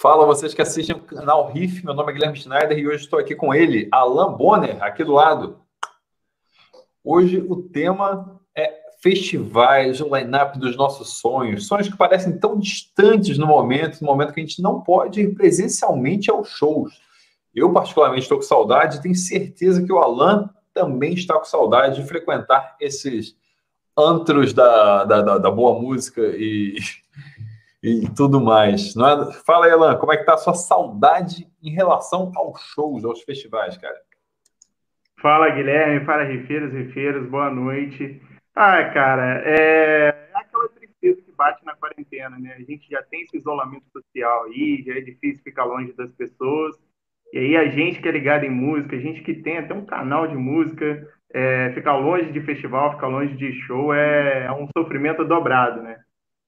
Fala vocês que assistem o canal Riff, meu nome é Guilherme Schneider e hoje estou aqui com ele, Alan Bonner, aqui do lado. Hoje o tema é festivais, o line-up dos nossos sonhos, sonhos que parecem tão distantes no momento, no momento que a gente não pode ir presencialmente aos shows. Eu, particularmente, estou com saudade e tenho certeza que o Alan também está com saudade de frequentar esses antros da, da, da, da boa música e e tudo mais. É? Fala aí, Alan, como é que tá a sua saudade em relação aos shows, aos festivais, cara? Fala, Guilherme, fala, rifeiros, rifeiros, boa noite. Ah, cara, é, é aquela tristeza que bate na quarentena, né? A gente já tem esse isolamento social aí, já é difícil ficar longe das pessoas. E aí a gente que é ligado em música, a gente que tem até um canal de música, é, ficar longe de festival, ficar longe de show é, é um sofrimento dobrado, né?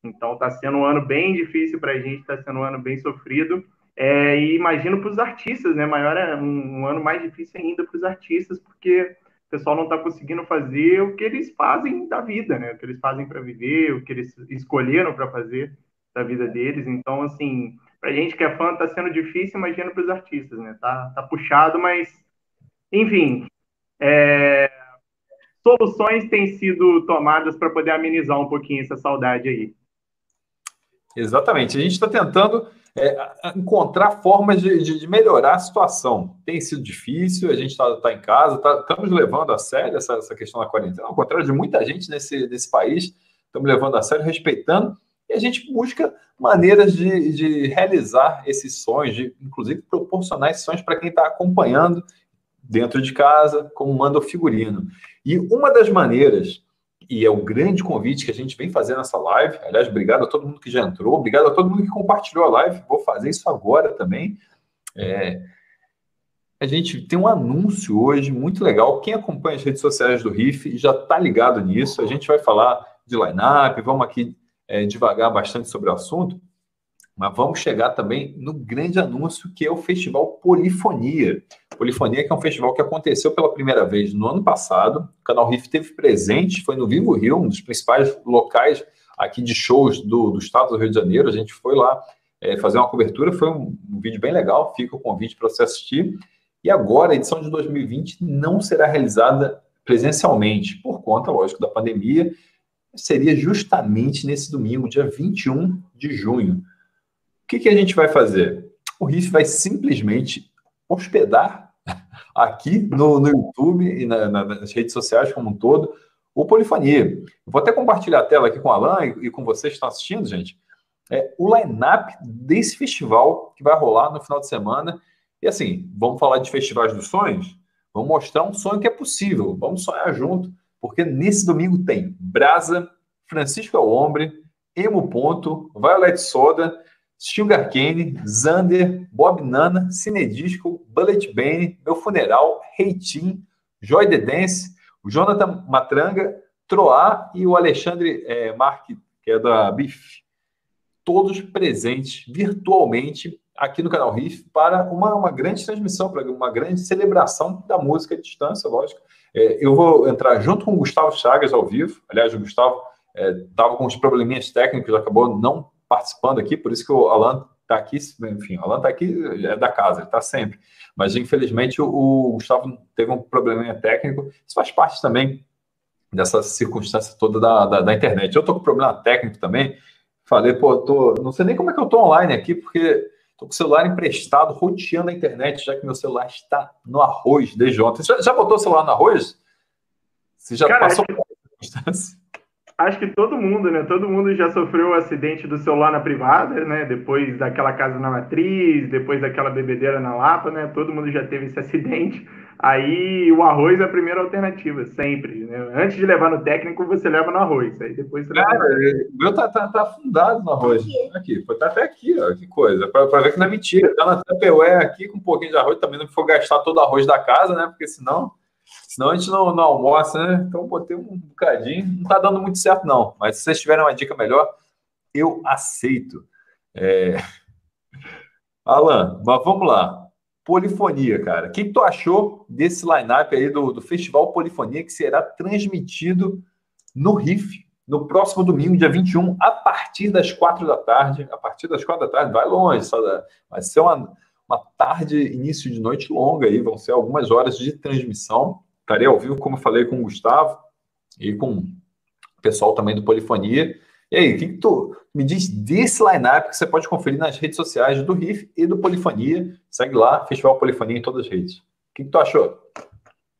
Então está sendo um ano bem difícil para a gente, está sendo um ano bem sofrido. É, e imagino para os artistas, né? Maior é um, um ano mais difícil ainda para os artistas, porque o pessoal não está conseguindo fazer o que eles fazem da vida, né? O que eles fazem para viver, o que eles escolheram para fazer da vida deles. Então, assim, para a gente que é fã, está sendo difícil, imagino para os artistas, né? Tá, tá puxado, mas, enfim, é... soluções têm sido tomadas para poder amenizar um pouquinho essa saudade aí. Exatamente. A gente está tentando é, encontrar formas de, de, de, melhorar a situação. Tem sido difícil, a gente está tá em casa, tá, estamos levando a sério essa, essa, questão da quarentena, ao contrário de muita gente nesse, nesse país, estamos levando a sério, respeitando, e a gente busca maneiras de, de realizar esses sonhos, de inclusive proporcionar esses sonhos para quem está acompanhando dentro de casa, como manda o figurino. E uma das maneiras e é o grande convite que a gente vem fazer nessa live. Aliás, obrigado a todo mundo que já entrou, obrigado a todo mundo que compartilhou a live. Vou fazer isso agora também. É, a gente tem um anúncio hoje muito legal. Quem acompanha as redes sociais do RIF já está ligado nisso. A gente vai falar de line-up, vamos aqui é, devagar bastante sobre o assunto. Mas vamos chegar também no grande anúncio que é o Festival Polifonia. Polifonia que é um festival que aconteceu pela primeira vez no ano passado. O canal Riff teve presente, foi no Vivo Rio, um dos principais locais aqui de shows do, do estado do Rio de Janeiro. A gente foi lá é, fazer uma cobertura, foi um, um vídeo bem legal, fica o convite para você assistir. E agora, a edição de 2020 não será realizada presencialmente, por conta, lógico, da pandemia. Seria justamente nesse domingo, dia 21 de junho que, que a gente vai fazer? O RIF vai simplesmente hospedar aqui no, no YouTube e na, na, nas redes sociais como um todo o Polifonia. Vou até compartilhar a tela aqui com o Alan e, e com vocês que estão assistindo, gente. É, o line-up desse festival que vai rolar no final de semana. E assim, vamos falar de festivais dos sonhos? Vamos mostrar um sonho que é possível. Vamos sonhar junto, porque nesse domingo tem Brasa, Francisco Alombre, Emo Ponto, Violet Soda Sugar Cane, Zander, Bob Nana, Cinedisco, Bullet Bane, Meu Funeral, Reitim, Joy The Dance, o Jonathan Matranga, Troá e o Alexandre é, que é da BIF. Todos presentes virtualmente aqui no canal Riff para uma, uma grande transmissão, para uma grande celebração da música à distância, lógico. É, eu vou entrar junto com o Gustavo Chagas ao vivo. Aliás, o Gustavo estava é, com uns probleminhas técnicos, acabou não participando aqui, por isso que o Alan está aqui, enfim, o Alan está aqui, é da casa, ele está sempre. Mas, infelizmente, o, o Gustavo teve um probleminha técnico, isso faz parte também dessa circunstância toda da, da, da internet. Eu estou com problema técnico também, falei, pô, tô, não sei nem como é que eu estou online aqui, porque estou com o celular emprestado, roteando a internet, já que meu celular está no arroz desde ontem. Você já, já botou o celular no arroz? Você já Cara, passou por essa circunstância? Acho que todo mundo, né? Todo mundo já sofreu o acidente do celular na privada, né? Depois daquela casa na matriz, depois daquela bebedeira na Lapa, né? Todo mundo já teve esse acidente. Aí o arroz é a primeira alternativa, sempre. Né? Antes de levar no técnico, você leva no arroz. Aí depois você Cara, leva o meu tá, tá, tá afundado no arroz. Aqui, foi tá até aqui, ó. Que coisa. Para ver que não é mentira. Tá na Tupperware aqui com um pouquinho de arroz também. Não for gastar todo o arroz da casa, né? Porque senão Senão a gente não, não almoça, né? Então botei um bocadinho. Não está dando muito certo, não. Mas se vocês tiverem uma dica melhor, eu aceito. É... Alan, mas vamos lá. Polifonia, cara. O que, tu achou desse line-up aí do, do Festival Polifonia que será transmitido no RIF no próximo domingo, dia 21, a partir das quatro da tarde. A partir das quatro da tarde, vai longe, vai ser uma, uma tarde, início de noite longa aí, vão ser algumas horas de transmissão. Estarei ao vivo, como eu falei com o Gustavo e com o pessoal também do Polifonia. E aí, o que, que tu me diz desse line-up que você pode conferir nas redes sociais do RIF e do Polifonia? Segue lá, Festival Polifonia em todas as redes. O que, que tu achou?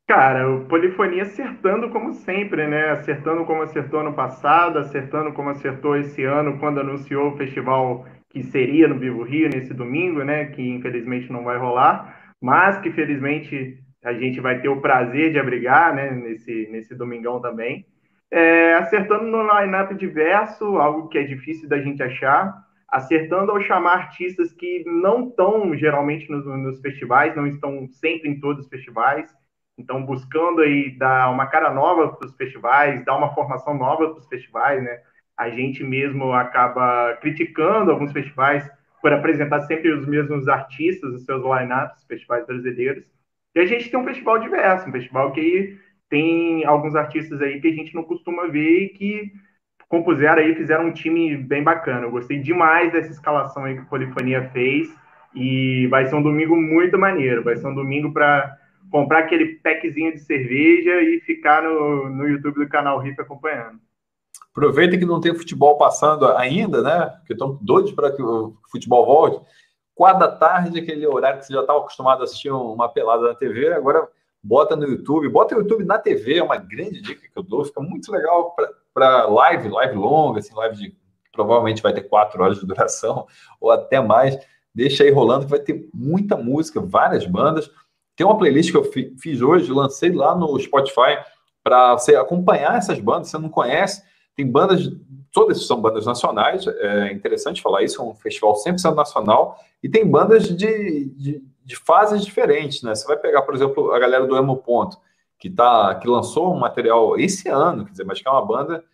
Cara, o Polifonia acertando como sempre, né? Acertando como acertou ano passado, acertando como acertou esse ano quando anunciou o festival que seria no Vivo Rio nesse domingo, né? Que infelizmente não vai rolar, mas que felizmente a gente vai ter o prazer de abrigar, né? Nesse, nesse domingão também é, acertando no line-up diverso, algo que é difícil da gente achar, acertando ao chamar artistas que não estão geralmente nos, nos, festivais, não estão sempre em todos os festivais, então buscando aí dar uma cara nova para os festivais, dar uma formação nova para os festivais, né? A gente mesmo acaba criticando alguns festivais por apresentar sempre os mesmos artistas, os seus line-ups, festivais brasileiros. E a gente tem um festival diverso, um festival que tem alguns artistas aí que a gente não costuma ver e que compuseram aí, fizeram um time bem bacana. Eu gostei demais dessa escalação aí que a Polifonia fez e vai ser um domingo muito maneiro. Vai ser um domingo para comprar aquele packzinho de cerveja e ficar no, no YouTube do canal RIF acompanhando. Aproveita que não tem futebol passando ainda, né? Porque estão doidos para que o futebol volte. Quatro da tarde, aquele horário que você já estava acostumado a assistir uma pelada na TV, agora bota no YouTube, bota o YouTube na TV, é uma grande dica que eu dou, fica muito legal para live, live longa, assim, live de provavelmente vai ter quatro horas de duração ou até mais. Deixa aí rolando que vai ter muita música, várias bandas. Tem uma playlist que eu fiz hoje, lancei lá no Spotify para você acompanhar essas bandas. Você não conhece? Tem bandas, todas são bandas nacionais. É interessante falar isso. É um festival 100% nacional e tem bandas de, de de fases diferentes, né? Você vai pegar, por exemplo, a galera do Emo Ponto, que, tá, que lançou um material esse ano, quer dizer, mas que é uma banda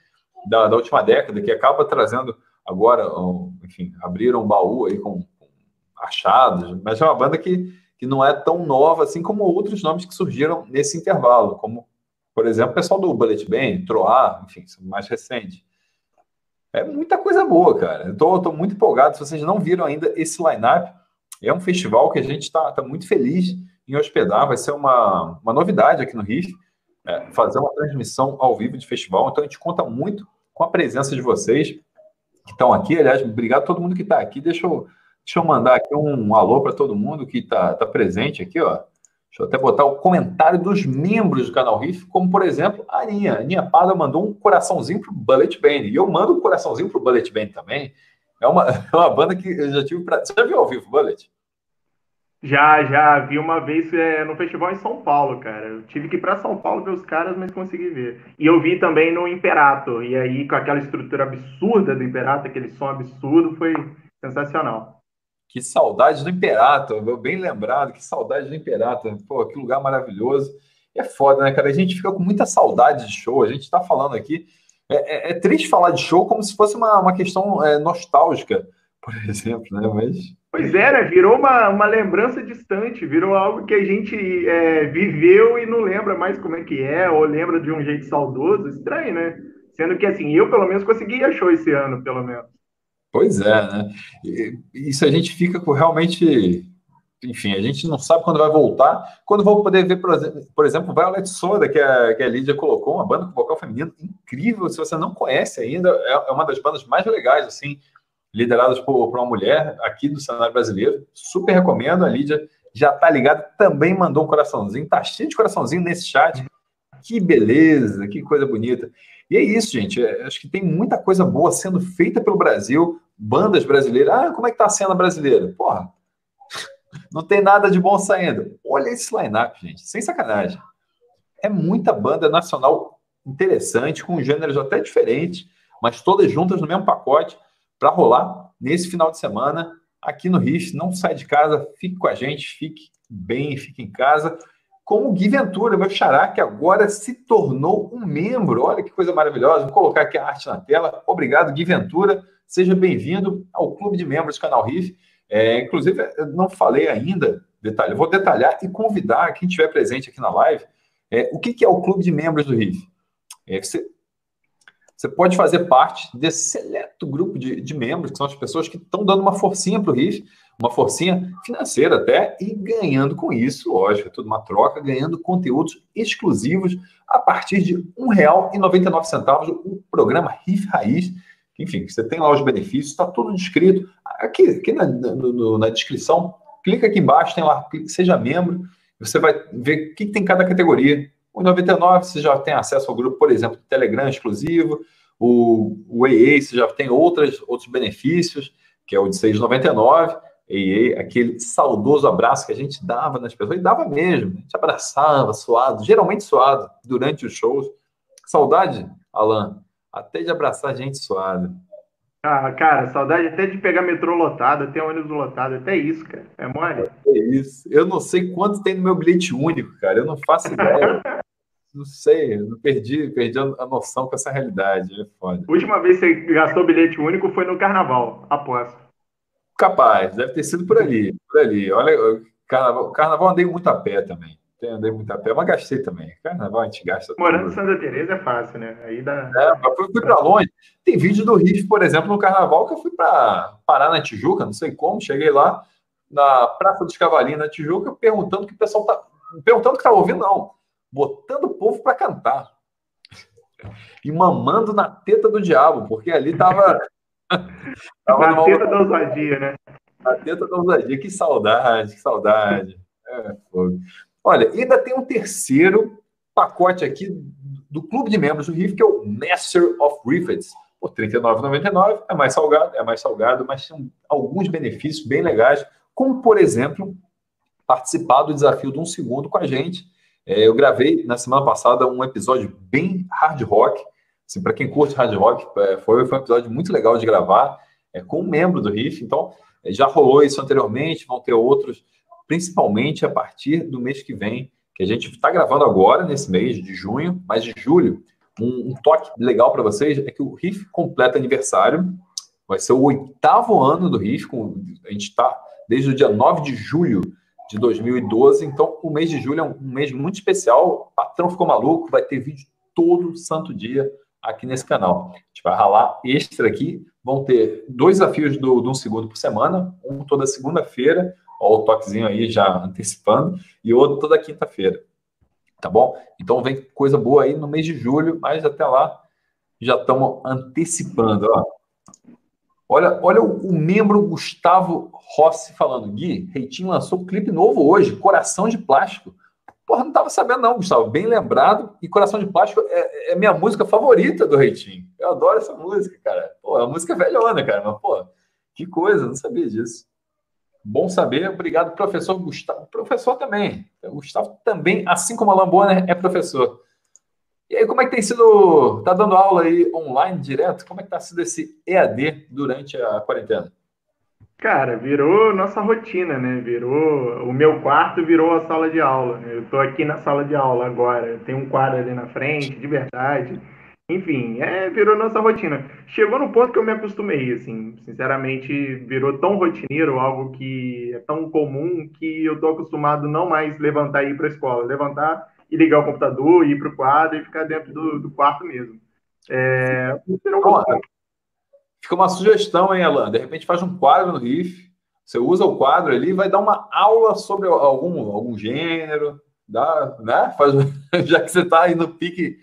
da, da última década, que acaba trazendo agora, enfim, abriram um baú aí com, com achados, mas é uma banda que, que não é tão nova assim como outros nomes que surgiram nesse intervalo, como, por exemplo, o pessoal do Bullet Band, Troar, enfim, mais recente. É muita coisa boa, cara. Tô muito empolgado. Se vocês não viram ainda esse line-up, é um festival que a gente está tá muito feliz em hospedar, vai ser uma, uma novidade aqui no RIF, é, fazer uma transmissão ao vivo de festival. Então a gente conta muito com a presença de vocês que estão aqui. Aliás, obrigado a todo mundo que está aqui. Deixa eu, deixa eu mandar aqui um, um alô para todo mundo que está tá presente aqui, ó. Deixa eu até botar o comentário dos membros do canal Riff, como por exemplo a Aninha. A Aninha Pada mandou um coraçãozinho para o Bullet Band. E eu mando um coraçãozinho para o Bullet Band também. É uma, é uma banda que eu já tive pra... Você já viu ao vivo, Bullet? Já, já. Vi uma vez é, no festival em São Paulo, cara. Eu tive que ir para São Paulo ver os caras, mas consegui ver. E eu vi também no Imperato. E aí, com aquela estrutura absurda do Imperato, aquele som absurdo, foi sensacional. Que saudade do Imperato, bem lembrado, que saudade do Imperato. Pô, que lugar maravilhoso. É foda, né, cara? A gente fica com muita saudade de show. A gente está falando aqui é, é, é, triste falar de show como se fosse uma, uma questão é, nostálgica, por exemplo, né? Mas. Pois é, né? Virou uma, uma lembrança distante, virou algo que a gente é, viveu e não lembra mais como é que é, ou lembra de um jeito saudoso. Estranho, né? Sendo que, assim, eu pelo menos consegui a show esse ano, pelo menos. Pois é, né? Isso a gente fica com realmente enfim, a gente não sabe quando vai voltar. Quando vou poder ver, por exemplo, Violet Soda, que a, que a Lídia colocou, uma banda com vocal feminino incrível. Se você não conhece ainda, é, é uma das bandas mais legais, assim, lideradas por, por uma mulher aqui do cenário brasileiro. Super recomendo. A Lídia já tá ligada, também mandou um coraçãozinho. Tá cheio de coraçãozinho nesse chat. Que beleza, que coisa bonita. E é isso, gente. É, acho que tem muita coisa boa sendo feita pelo Brasil, bandas brasileiras. Ah, como é que tá a cena brasileira? Porra, não tem nada de bom saindo. Olha esse line-up, gente, sem sacanagem. É muita banda nacional interessante, com gêneros até diferentes, mas todas juntas no mesmo pacote para rolar nesse final de semana aqui no Riff. Não sai de casa, fique com a gente, fique bem, fique em casa. Com o Gui Ventura, meu xará, que agora se tornou um membro. Olha que coisa maravilhosa. Vou colocar aqui a arte na tela. Obrigado, Gui Ventura. Seja bem-vindo ao Clube de Membros do Canal Riff. É, inclusive, eu não falei ainda, detalhe, eu vou detalhar e convidar quem estiver presente aqui na live é, o que, que, é o clube de membros do RIF. É, você, você pode fazer parte desse seleto grupo de, de membros, que são as pessoas que estão dando uma forcinha para o RIF, uma forcinha financeira até, e ganhando com isso, lógico, é tudo uma troca, ganhando conteúdos exclusivos a partir de R$ 1,99 o programa RIF Raiz. Enfim, você tem lá os benefícios, está tudo descrito. Aqui, aqui na, no, na descrição, clica aqui embaixo, tem lá, seja membro, você vai ver o que, que tem cada categoria. O 99 você já tem acesso ao grupo, por exemplo, Telegram exclusivo, o, o EA você já tem outras, outros benefícios, que é o de 6,99. EA, aquele saudoso abraço que a gente dava nas pessoas, e dava mesmo, a gente abraçava, suado, geralmente suado, durante os shows. Saudade, Alan, até de abraçar gente suada. Ah, cara, saudade até de pegar metrô lotado, até ônibus lotado, até isso, cara. É mole? É isso. Eu não sei quanto tem no meu bilhete único, cara. Eu não faço ideia. não sei, eu perdi, perdi a noção com essa realidade. É foda. Última vez que você gastou bilhete único foi no carnaval, aposto. Capaz, deve ter sido por ali, por ali. Olha, carnaval, carnaval andei muito a pé também. Andei muito a pé, mas gastei também. Carnaval a gente gasta. Morando em Santa Teresa é fácil, né? Aí dá. É, mas fui, fui para longe. Tem vídeo do Riff, por exemplo, no carnaval, que eu fui para parar na Tijuca, não sei como, cheguei lá na Praça dos Cavalinhos, na Tijuca, perguntando que o pessoal tá. Perguntando que estava ouvindo, não. Botando o povo para cantar. E mamando na teta do diabo, porque ali tava. tava na teta da ousadia, né? Na teta da ousadia. Que saudade, que saudade. É, Olha, ainda tem um terceiro pacote aqui do clube de membros do RIF, que é o Master of Riffets. Por R$ 39,99 é mais salgado, é mais salgado, mas tem alguns benefícios bem legais, como, por exemplo, participar do desafio de um segundo com a gente. É, eu gravei na semana passada um episódio bem hard rock. Assim, para quem curte hard rock, é, foi, foi um episódio muito legal de gravar é, com um membro do RIF. Então, é, já rolou isso anteriormente, vão ter outros, principalmente a partir do mês que vem, que a gente está gravando agora, nesse mês de junho, mas de julho. Um, um toque legal para vocês é que o RIF completa aniversário. Vai ser o oitavo ano do RIF. Com, a gente está desde o dia 9 de julho de 2012. Então, o mês de julho é um, um mês muito especial. O patrão ficou maluco, vai ter vídeo todo santo dia aqui nesse canal. A gente vai ralar extra aqui. Vão ter dois desafios do, do um segundo por semana, um toda segunda-feira, ó, o toquezinho aí já antecipando, e outro toda quinta-feira. Tá bom? Então vem coisa boa aí no mês de julho, mas até lá já estamos antecipando. Ó. Olha, olha o, o, membro Gustavo Rossi falando. Gui, Reitinho lançou um clipe novo hoje, Coração de Plástico. Porra, não estava sabendo não, Gustavo. Bem lembrado. E Coração de Plástico é, é minha música favorita do Reitinho. Eu adoro essa música, cara. Pô, é uma música velhona, cara. Mas, pô, que coisa, não sabia disso. Bom saber. Obrigado, professor Gustavo. Professor também. O Gustavo também, assim como a Lambona, é professor. E aí, como é que tem sido? Tá dando aula aí online direto? Como é que tá sido esse EAD durante a quarentena? Cara, virou nossa rotina, né? Virou. O meu quarto virou a sala de aula. Eu tô aqui na sala de aula agora. Tem um quadro ali na frente, de verdade. Enfim, é, virou nossa rotina. Chegou no ponto que eu me acostumei, assim. Sinceramente, virou tão rotineiro, algo que é tão comum, que eu tô acostumado não mais levantar e ir para a escola. Levantar e ligar o computador, ir para o quadro e ficar dentro do, do quarto mesmo. É, Fica uma sugestão, hein, Alan? De repente faz um quadro no RIF, você usa o quadro ali, vai dar uma aula sobre algum, algum gênero, dá, né? Faz, já que você está aí no pique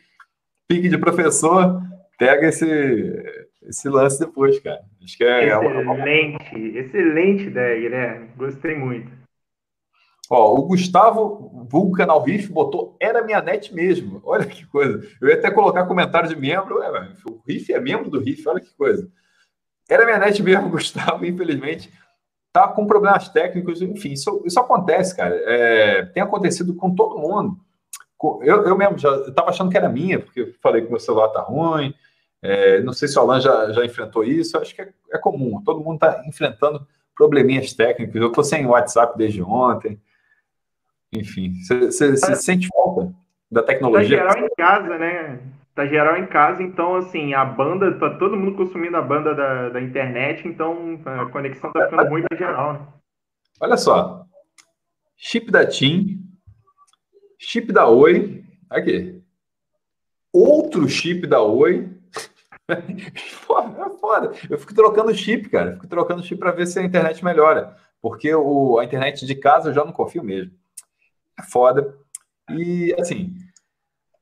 pique de professor, pega esse, esse lance depois, cara. Acho que é. Excelente, uma... excelente ideia, Guilherme. Gostei muito. Ó, o Gustavo, vulgo canal Riff, botou era minha net mesmo. Olha que coisa. Eu ia até colocar comentário de membro. Ué, o Riff é membro do Riff, olha que coisa. Era minha net mesmo, Gustavo, infelizmente. Tá com problemas técnicos, enfim, isso, isso acontece, cara. É, tem acontecido com todo mundo. Eu, eu mesmo já estava achando que era minha, porque falei que meu celular tá ruim. É, não sei se o Alan já, já enfrentou isso, acho que é, é comum. Todo mundo está enfrentando probleminhas técnicos. Eu estou sem WhatsApp desde ontem. Enfim, você sente falta da tecnologia? Tá geral em casa, né? Tá geral em casa, então, assim, a banda, tá todo mundo consumindo a banda da, da internet, então a conexão tá ficando muito geral, né? Olha só, chip da TIM Chip da Oi, aqui. Outro chip da Oi, é foda. Eu fico trocando chip, cara. Eu fico trocando chip para ver se a internet melhora. Porque o, a internet de casa eu já não confio mesmo. É foda. E, assim,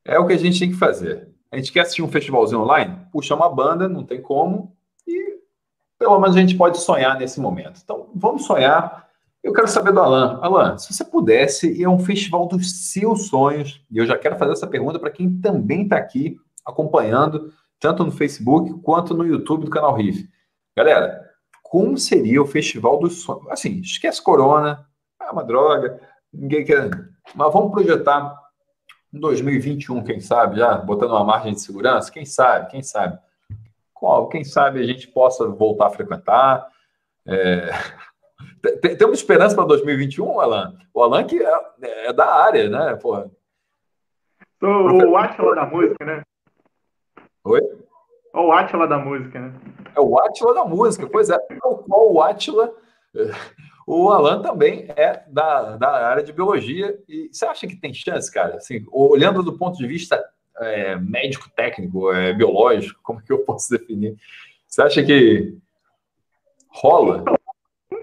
é o que a gente tem que fazer. A gente quer assistir um festivalzinho online? Puxa uma banda, não tem como. E pelo menos a gente pode sonhar nesse momento. Então, vamos sonhar. Eu quero saber do Alan. Alan, se você pudesse ir a um festival dos seus sonhos, e eu já quero fazer essa pergunta para quem também está aqui acompanhando, tanto no Facebook quanto no YouTube do canal Riff. Galera, como seria o festival dos sonhos? Assim, esquece corona, é uma droga, ninguém quer. Mas vamos projetar em 2021, quem sabe, já botando uma margem de segurança, quem sabe, quem sabe. Qual, quem sabe a gente possa voltar a frequentar. É... Temos esperança para 2021, Alan? O Alan que é, é da área, né? Porra. Sou o Atila da música, né? Oi? O Atila da música, né? É o Atila da música, pois é. Qual o Atila o Alan também é da, da área de biologia. E você acha que tem chance, cara? Assim, olhando do ponto de vista é, médico, técnico, é, biológico, como que eu posso definir? Você acha que rola?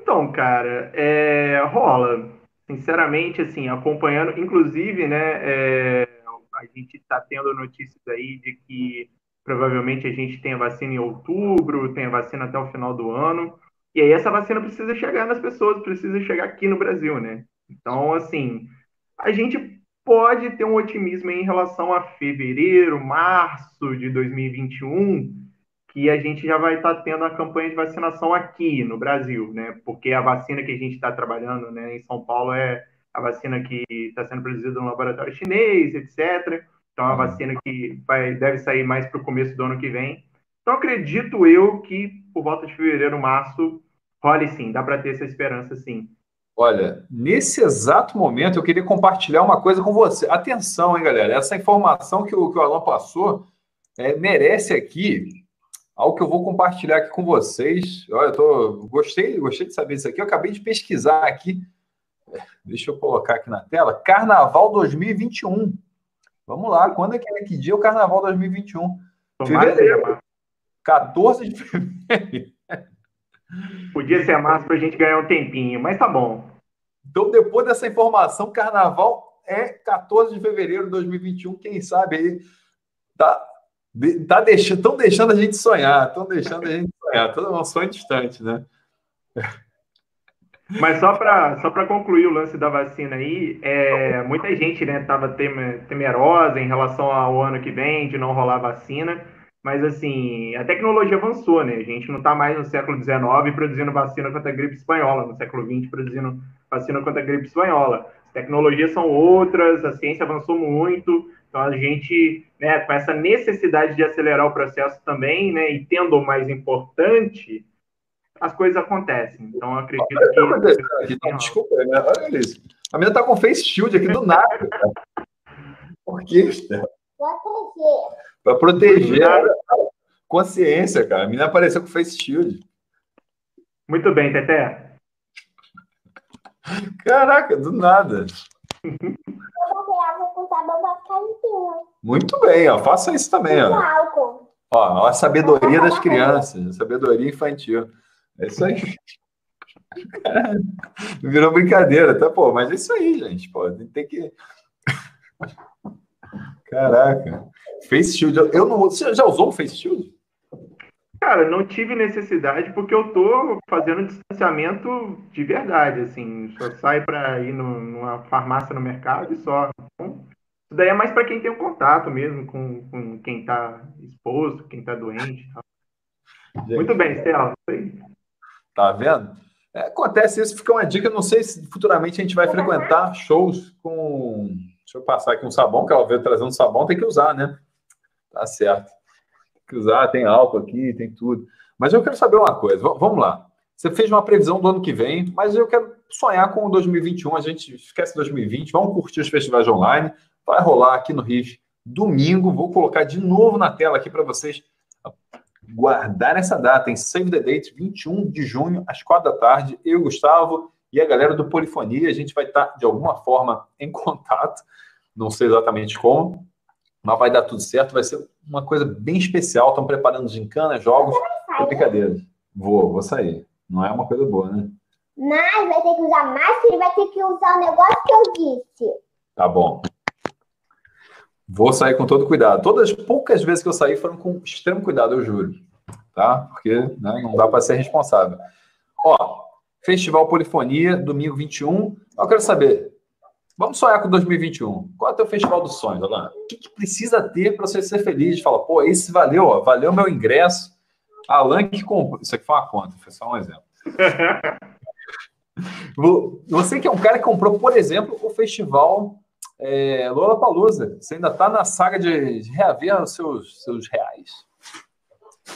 Então, cara, é, rola. Sinceramente, assim, acompanhando, inclusive, né, é, a gente está tendo notícias aí de que provavelmente a gente tem a vacina em outubro, tem a vacina até o final do ano. E aí essa vacina precisa chegar nas pessoas, precisa chegar aqui no Brasil, né? Então, assim, a gente pode ter um otimismo em relação a fevereiro, março de 2021, que a gente já vai estar tendo a campanha de vacinação aqui no Brasil, né? Porque a vacina que a gente está trabalhando né, em São Paulo é a vacina que está sendo produzida no laboratório chinês, etc. Então, é a vacina que vai, deve sair mais para o começo do ano que vem. Então, acredito eu que por volta de fevereiro, março, role sim, dá para ter essa esperança sim. Olha, nesse exato momento eu queria compartilhar uma coisa com você. Atenção, hein, galera? Essa informação que o, que o Alan passou é, merece aqui algo que eu vou compartilhar aqui com vocês. Olha, eu tô, gostei, gostei de saber isso aqui. Eu acabei de pesquisar aqui. Deixa eu colocar aqui na tela. Carnaval 2021. Vamos lá, quando é que é? Que dia é o Carnaval 2021? Tomara fevereiro. 14 de fevereiro. Podia ser massa para a gente ganhar um tempinho, mas tá bom. Então, depois dessa informação, carnaval é 14 de fevereiro de 2021. Quem sabe aí tá, tá deixando, estão deixando a gente sonhar, estão deixando a gente sonhar. Todo um sonho distante, né? Mas só para só concluir o lance da vacina aí, é, muita gente né, temerosa em relação ao ano que vem de não rolar vacina. Mas, assim, a tecnologia avançou, né? A gente não está mais no século XIX produzindo vacina contra a gripe espanhola, no século XX produzindo vacina contra a gripe espanhola. As tecnologias são outras, a ciência avançou muito, então a gente, né, com essa necessidade de acelerar o processo também, né, e tendo o mais importante, as coisas acontecem. Então, eu acredito olha que... Aqui, não, desculpa, né? olha isso. A menina tá com face shield aqui do nada. Por que? Para proteger a consciência, cara. A menina apareceu com face shield. Muito bem, Teté. Caraca, do nada. Muito bem, ó. Faça isso também, ó. Ó, a sabedoria das crianças, a sabedoria infantil. É isso aí. Virou brincadeira, tá? Pô, mas é isso aí, gente. Pô, tem que. Caraca. Face Shield, eu não. Você já usou um Face Shield? Cara, não tive necessidade porque eu tô fazendo distanciamento de verdade, assim. Só sai para ir numa farmácia no mercado e só. Então, isso daí é mais para quem tem um contato mesmo com, com quem tá exposto, quem tá doente. Muito bem, Stella. Tá vendo? É, acontece isso, fica uma dica. Não sei se futuramente a gente vai frequentar shows com. Deixa eu passar aqui um sabão, que ela veio trazendo sabão, tem que usar, né? Tá certo. Usar, tem álcool aqui, tem tudo. Mas eu quero saber uma coisa, vamos lá. Você fez uma previsão do ano que vem, mas eu quero sonhar com 2021. A gente esquece 2020, vamos curtir os festivais online. Vai rolar aqui no Riff domingo. Vou colocar de novo na tela aqui para vocês guardar essa data, em Save the Date, 21 de junho, às 4 da tarde. Eu, Gustavo e a galera do Polifonia, a gente vai estar de alguma forma em contato, não sei exatamente como, Mas vai dar tudo certo, vai ser uma coisa bem especial. Estão preparando gincana, jogos, é brincadeira. Vou, vou sair. Não é uma coisa boa, né? Mas vai ter que usar máscara e vai ter que usar o negócio que eu disse. Tá bom. Vou sair com todo cuidado. Todas as poucas vezes que eu saí foram com extremo cuidado, eu juro. Tá? Porque né, não dá para ser responsável. Ó, Festival Polifonia, domingo 21. Eu quero saber, vamos sonhar com 2021. Qual é o teu festival dos sonhos, Alan? O que, que precisa ter para você ser feliz? Fala, pô, esse valeu, ó, valeu meu ingresso. Alan que comprou. Isso aqui foi uma conta, foi só um exemplo. você que é um cara que comprou, por exemplo, o festival é, Lola Palusa. Você ainda está na saga de, de reaver os seus, seus reais.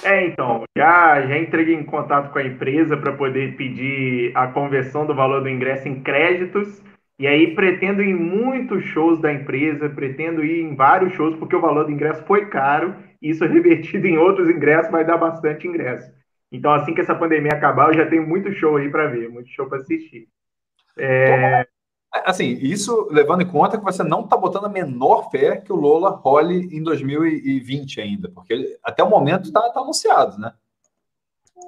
É, então, já, já entreguei em contato com a empresa para poder pedir a conversão do valor do ingresso em créditos. E aí pretendo ir em muitos shows da empresa, pretendo ir em vários shows, porque o valor do ingresso foi caro, e isso revertido em outros ingressos vai dar bastante ingresso. Então, assim que essa pandemia acabar, eu já tenho muito show aí para ver, muito show para assistir. É... Assim, isso levando em conta que você não está botando a menor fé que o Lola role em 2020 ainda, porque até o momento está tá anunciado, né?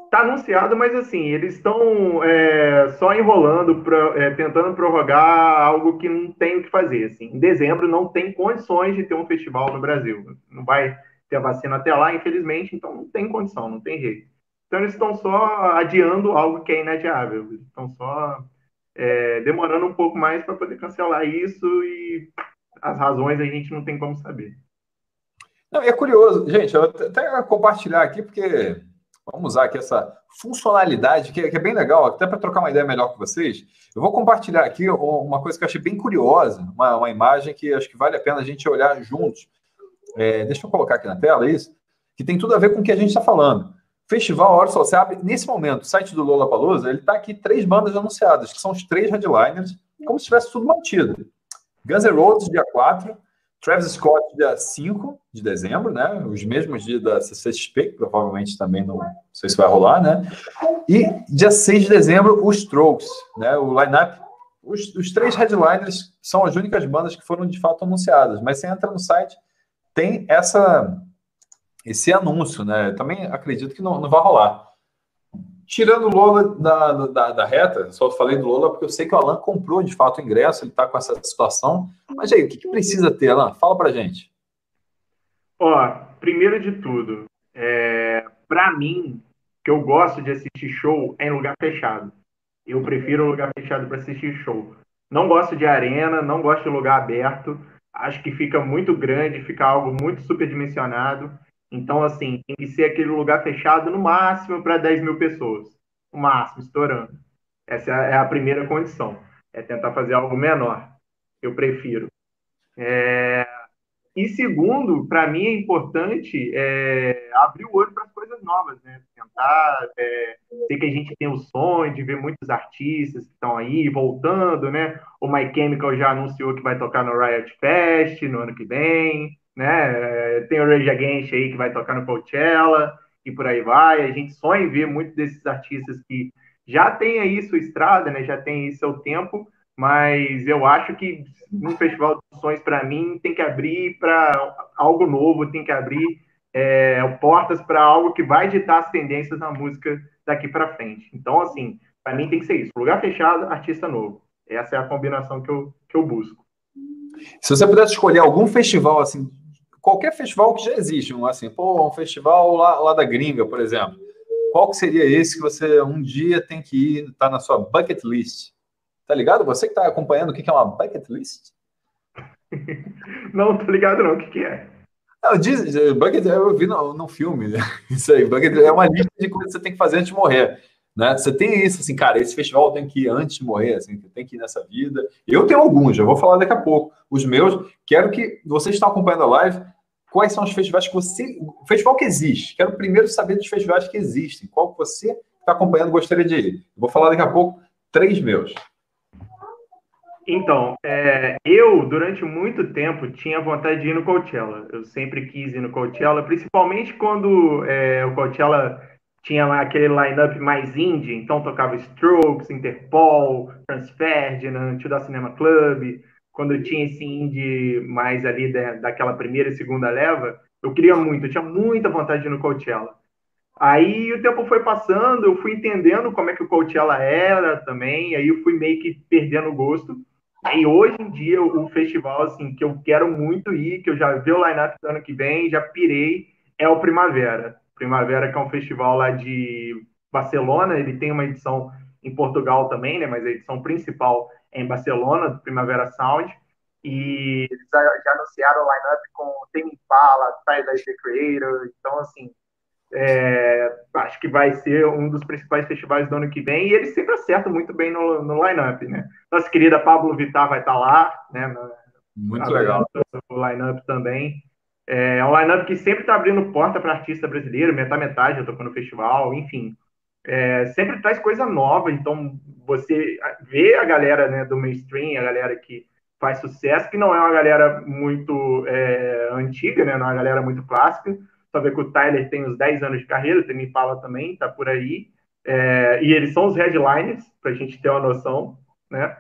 Está anunciado, mas assim, eles estão é, só enrolando, pra, é, tentando prorrogar algo que não tem o que fazer. Assim. Em dezembro não tem condições de ter um festival no Brasil. Não vai ter a vacina até lá, infelizmente, então não tem condição, não tem jeito. Então eles estão só adiando algo que é inadiável. Estão só é, demorando um pouco mais para poder cancelar isso e as razões a gente não tem como saber. Não, é curioso, gente, eu até compartilhar aqui, porque vamos usar aqui essa funcionalidade que é, que é bem legal, até para trocar uma ideia melhor com vocês. Eu vou compartilhar aqui uma coisa que eu achei bem curiosa, uma, uma imagem que acho que vale a pena a gente olhar juntos. É, deixa eu colocar aqui na tela isso, que tem tudo a ver com o que a gente está falando. Festival Hora Sol, você abre nesse momento o site do Lola Palusa, ele está aqui três bandas anunciadas, que são os três headliners, como se tivesse tudo mantido. Guns N' Roses, dia 4, Travis Scott, dia 5 de dezembro, né? Os mesmos dias da CCXP, que provavelmente também não, não sei se vai rolar, né? E dia 6 de dezembro, os Strokes, né? O line-up, os, os três headliners são as únicas bandas que foram de fato anunciadas, mas você entra no site, tem essa esse anúncio, né? Também acredito que não, não vai rolar. Tirando o Lola da, da, da, reta, só falei do Lola porque eu sei que o Alan comprou de fato o ingresso, ele está com essa situação. Mas aí, o que, que precisa ter, Alan? Fala pra gente. Ó, primeiro de tudo, é, para mim, que eu gosto de assistir show é em lugar fechado. Eu prefiro lugar fechado para assistir show. Não gosto de arena, não gosto de lugar aberto. Acho que fica muito grande, fica algo muito superdimensionado. Então, assim, tem que ser aquele lugar fechado no máximo para 10 mil pessoas. O máximo, estourando. Essa é a primeira condição. É tentar fazer algo menor. Eu prefiro. É... E segundo, para mim é importante é, abrir o olho para as coisas novas, né? Tentar. É, sei que a gente tem o sonho de ver muitos artistas que estão aí voltando, né? O My Chemical já anunciou que vai tocar no Riot Fest no ano que vem né? Tem o Rage Against aí que vai tocar no Coachella e por aí vai. A gente sonha em ver muitos desses artistas que já tem aí sua estrada, né? Já tem aí seu tempo, mas eu acho que um festival de sonhos para mim tem que abrir para algo novo, tem que abrir é, portas para algo que vai ditar as tendências na música daqui para frente. Então, assim, para mim tem que ser isso: lugar fechado, artista novo. Essa é a combinação que eu, que eu busco. Se você pudesse escolher algum festival assim qualquer festival que já existe, um, assim, pô, um festival lá, lá da gringa, por exemplo. Qual que seria esse que você um dia tem que ir, tá na sua bucket list? Tá ligado? Você que está acompanhando o que é uma bucket list? Não, tô ligado não, o que, que é? Não, diz, bucket, eu vi no, no filme, né? Isso aí, bucket é uma lista de coisas que você tem que fazer antes de morrer. Né? Você tem isso, assim, cara, esse festival tem que ir antes de morrer, assim, tem que ir nessa vida. Eu tenho alguns, já vou falar daqui a pouco. Os meus, quero que vocês estão acompanhando a live, quais são os festivais que você. O festival que existe. Quero primeiro saber dos festivais que existem. Qual que você está acompanhando gostaria de ir? Vou falar daqui a pouco três meus. Então, é, eu, durante muito tempo, tinha vontade de ir no Coachella. Eu sempre quis ir no Coachella, principalmente quando é, o Coachella tinha aquele line-up mais indie, então tocava Strokes, Interpol, Franz Ferdinand, Tio da Cinema Club, quando tinha esse indie mais ali da, daquela primeira e segunda leva, eu queria muito, eu tinha muita vontade no Coachella. Aí o tempo foi passando, eu fui entendendo como é que o Coachella era também, aí eu fui meio que perdendo o gosto. E hoje em dia, o festival, assim, que eu quero muito ir, que eu já vi o line-up do ano que vem, já pirei, é o Primavera. Primavera, que é um festival lá de Barcelona, ele tem uma edição em Portugal também, né? Mas a edição principal em Barcelona, do Primavera Sound. E eles já, anunciaram o line-up com Tame Impala, Tyler, The Creator. Então, assim, é, acho que vai ser um dos principais festivais do ano que vem. E eles sempre acertam muito bem no, no line-up, né? Nossa querida Pablo Vittar vai estar lá, né? muito legal. O line-up também. É um line-up que sempre está abrindo porta para artista brasileiro, metade-metade, eu tocando no festival, enfim é, sempre traz coisa nova, então você vê a galera né, do mainstream, a galera que faz sucesso, que não é uma galera muito é, antiga, né, não é uma galera muito clássica, só ver que o Tyler tem uns 10 anos de carreira, o Temi Pala também, tá por aí, é, e eles são os headliners, para a gente ter uma noção, né,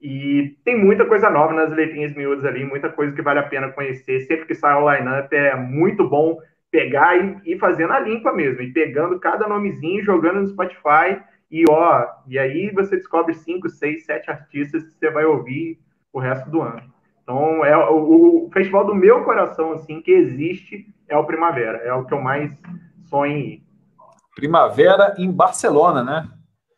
e tem muita coisa nova nas letrinhas miúdas ali, muita coisa que vale a pena conhecer, sempre que sai o line-up é muito bom pegar e ir fazendo a limpa mesmo, e pegando cada nomezinho, jogando no Spotify, e ó, e aí você descobre cinco, seis, sete artistas que você vai ouvir o resto do ano. Então, é o, o, festival do meu coração, assim, que existe, é o Primavera. É o que eu mais sonho em ir. Primavera em Barcelona, né?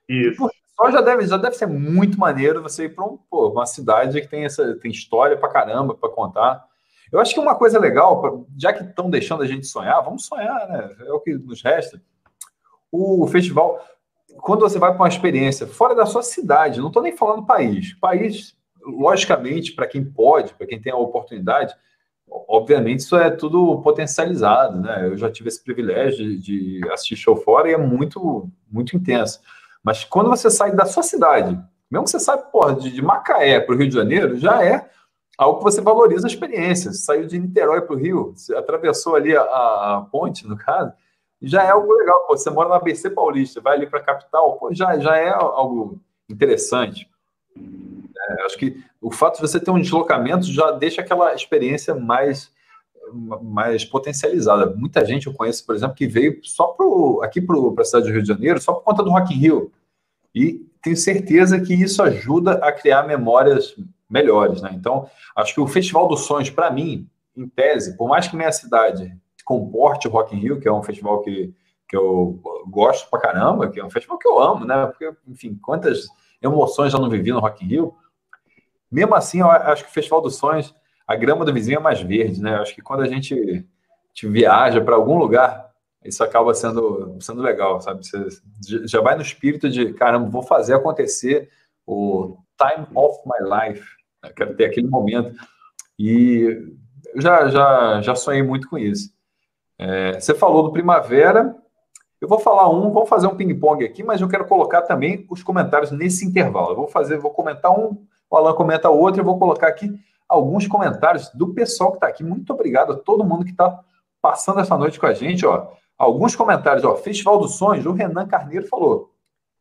Isso. só já deve, já deve ser muito maneiro você ir para um, uma cidade que tem, essa, tem história para caramba para contar. Eu acho que uma coisa legal, já que estão deixando a gente sonhar, vamos sonhar, né? É o que nos resta. O festival, quando você vai para uma experiência fora da sua cidade, não estou nem falando país. País, logicamente, para quem pode, para quem tem a oportunidade, obviamente isso é tudo potencializado, né? Eu já tive esse privilégio de, assistir show fora e é muito, muito intenso. Mas quando você sai da sua cidade, mesmo que você saia de, de Macaé para o Rio de Janeiro, já é algo que você valoriza a experiência. Você saiu de Niterói para o Rio, você atravessou ali a, a, ponte, no caso, já é algo legal. Pô, você mora na ABC Paulista, vai ali para a capital, pô, já, já é algo interessante. É, acho que o fato de você ter um deslocamento já deixa aquela experiência mais mais potencializada. Muita gente eu conheço, por exemplo, que veio só pro, aqui para a cidade do Rio de Janeiro só por conta do Rock in Rio. E tenho certeza que isso ajuda a criar memórias melhores, né? Então, acho que o Festival dos Sonhos, para mim, em tese, por mais que minha cidade comporte o Rock in Rio, que é um festival que, que eu gosto pra caramba, que é um festival que eu amo, né? Porque, enfim, quantas emoções já não vivi no Rock in Rio. Mesmo assim, eu acho que o Festival dos Sonhos, a grama do vizinho é mais verde, né? Eu acho que quando a gente, viaja para algum lugar, isso acaba sendo, sendo legal, sabe? Você já vai no espírito de, caramba, vou fazer acontecer o time of my life, eu quero ter aquele momento. E eu já, já, já sonhei muito com isso. É, você falou do Primavera. Eu vou falar um, vou fazer um ping-pong aqui, mas eu quero colocar também os comentários nesse intervalo. Eu vou fazer, vou comentar um, o Alan comenta outro, e vou colocar aqui alguns comentários do pessoal que está aqui. Muito obrigado a todo mundo que está passando essa noite com a gente. Ó. Alguns comentários, ó. Festival dos Sonhos, o Renan Carneiro falou: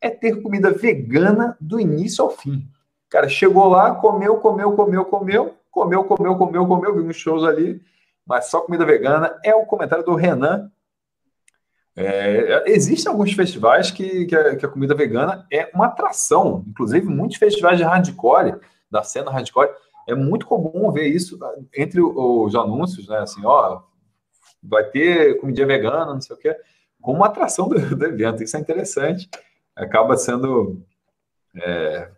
é ter comida vegana do início ao fim. Cara, chegou lá, comeu, comeu, comeu, comeu, comeu, comeu, comeu, comeu, viu uns shows ali, mas só comida vegana. É o comentário do Renan. É, existem alguns festivais que, que a, que, a, comida vegana é uma atração, inclusive muitos festivais de hardcore, da cena hardcore, é muito comum ver isso entre os anúncios, né? Assim, ó, vai ter comida vegana, não sei o quê, como uma atração do, do evento. Isso é interessante, acaba sendo é,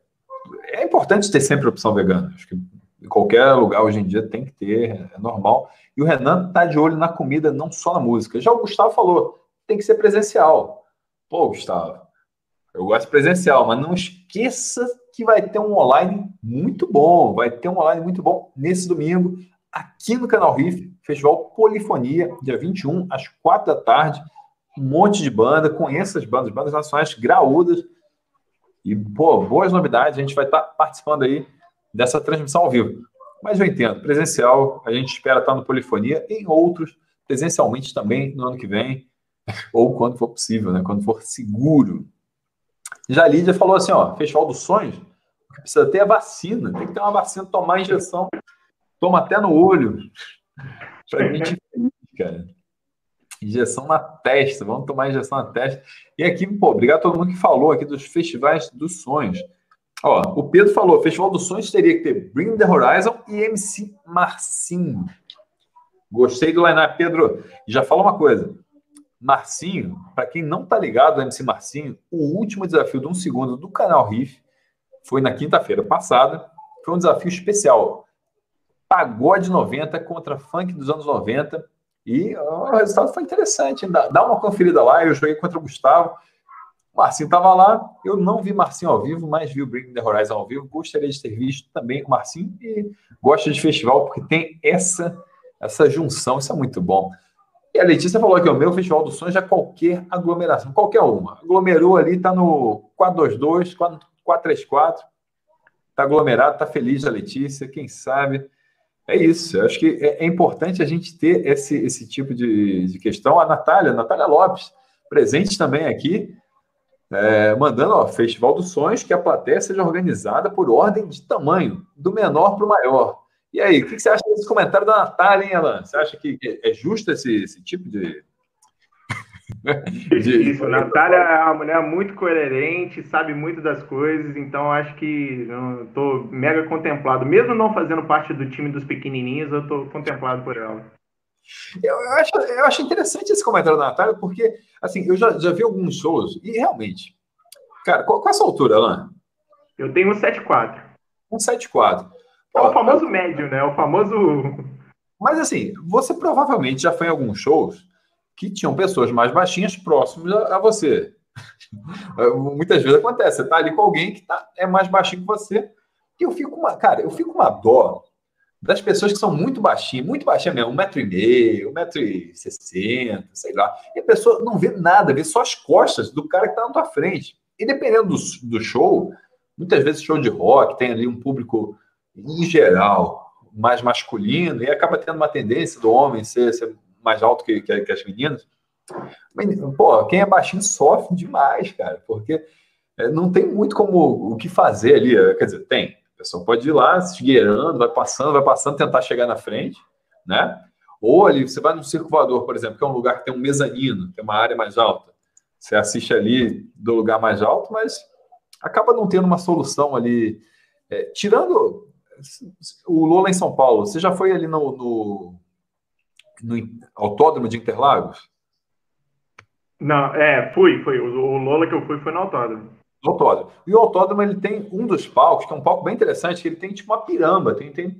é importante ter sempre opção vegana. Acho que em qualquer lugar hoje em dia tem que ter, é normal. E o Renan tá de olho na comida, não só na música. Já o Gustavo falou, tem que ser presencial. Pô, Gustavo, eu gosto presencial, mas não esqueça que vai ter um online muito bom. Vai ter um online muito bom nesse domingo, aqui no canal Riff, Festival Polifonia, dia 21, às 4 da tarde. Um monte de banda, conheça as bandas, bandas nacionais graúdas e, pô, boas novidades, a gente vai estar participando aí dessa transmissão ao vivo. Mas eu entendo, presencial, a gente espera estar no Polifonia, em outros, presencialmente também no ano que vem, ou quando for possível, né? Quando for seguro. Já a Lídia falou assim, ó, Festival dos Sonhos, precisa ter a vacina. Tem que ter uma vacina, tomar injeção. Toma até no olho. Pra gente, cara. Injeção na testa. Vamos tomar injeção na testa. E aqui, pô, obrigado a todo mundo que falou aqui dos festivais dos sonhos. Ó, o Pedro falou, Festival dos Sonhos teria que ter Bring the Horizon e MC Marcinho. Gostei do line Pedro. Já fala uma coisa. Marcinho, para quem não tá ligado, MC Marcinho, o último desafio de um segundo do canal Riff foi na quinta-feira passada. Foi um desafio especial. Pagode 90 contra funk dos anos 90. E ó, o resultado foi interessante. Dá, dá uma conferida lá. Eu joguei contra o Gustavo. Marcinho estava lá, eu não vi Marcinho ao vivo, mas vi o Bring the Horizon ao vivo. Gostaria de ter visto também o Marcinho e gosto de festival porque tem essa essa junção, isso é muito bom. E a Letícia falou que o meu Festival dos Sonhos é qualquer aglomeração, qualquer uma. Aglomerou ali, está no 422, 434, está aglomerado, está feliz a Letícia, quem sabe. É isso, eu acho que é, é, importante a gente ter esse, esse tipo de, de questão. A Natália, Natália Lopes, presente também aqui, é, mandando, ó, Festival dos Sonhos, que a plateia seja organizada por ordem de tamanho, do menor para o maior. E aí, o que você acha desse comentário da Natália, hein, Alan? Você acha que é justo esse, esse tipo de. Isso, Natália é uma mulher muito coerente, sabe muito das coisas, então acho que estou mega contemplado. Mesmo não fazendo parte do time dos pequenininhos, eu estou contemplado por ela. Eu, eu, acho, eu acho interessante esse comentário da Natália, porque, assim, eu já, já vi alguns shows, e realmente, cara, qual, qual é a sua altura, Alan? Eu tenho um 7,4. Um 7,4. É o famoso médio, né? O famoso. Mas assim, você provavelmente já foi em alguns shows que tinham pessoas mais baixinhas próximas a, a você. Muitas vezes acontece, você tá ali com alguém que tá, é mais baixinho que você. E eu fico uma, cara, eu fico uma dó das pessoas que são muito baixinhas, muito baixinhas mesmo, um metro e meio, um metro e sessenta, sei lá. E a pessoa não vê nada, vê só as costas do cara que está na tua frente. E dependendo do, do show, muitas vezes show de rock tem ali um público em geral, mais masculino, e acaba tendo uma tendência do homem ser, ser mais alto que, que, que, as meninas. Pô, quem é baixinho sofre demais, cara, porque é, não tem muito como o que fazer ali. É, quer dizer, tem. A pessoa pode ir lá, se esgueirando, vai passando, vai passando, tentar chegar na frente, né? Ou ali, você vai no circo voador, por exemplo, que é um lugar que tem um mezanino, tem uma área mais alta. Você assiste ali do lugar mais alto, mas acaba não tendo uma solução ali. É, tirando o Lula em São Paulo, você já foi ali no, no, no autódromo de Interlagos? Não, é, fui, fui. O, Lola que eu fui foi no autódromo. No autódromo. E o autódromo ele tem um dos palcos, que é um palco bem interessante, que ele tem tipo uma piramba, tem, tem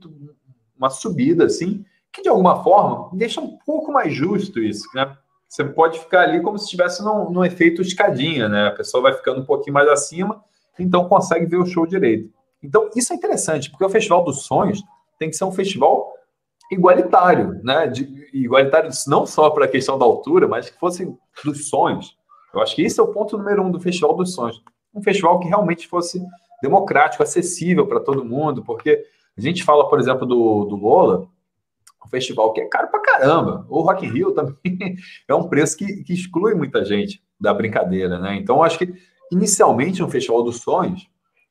uma subida assim, que de alguma forma deixa um pouco mais justo isso, né? Você pode ficar ali como se estivesse num, num efeito escadinha, né? A pessoa vai ficando um pouquinho mais acima, então consegue ver o show direito. Então, isso é interessante, porque o Festival dos Sonhos tem que ser um festival igualitário, né? De, igualitário não só para a questão da altura, mas que fosse dos sonhos. Eu acho que esse é o ponto número um do Festival dos Sonhos. Um festival que realmente fosse democrático, acessível para todo mundo, porque a gente fala, por exemplo, do, do Lola, um festival que é caro para caramba. O Rock in Rio também é um preço que, que exclui muita gente da brincadeira, né? Então, acho que inicialmente um festival dos sonhos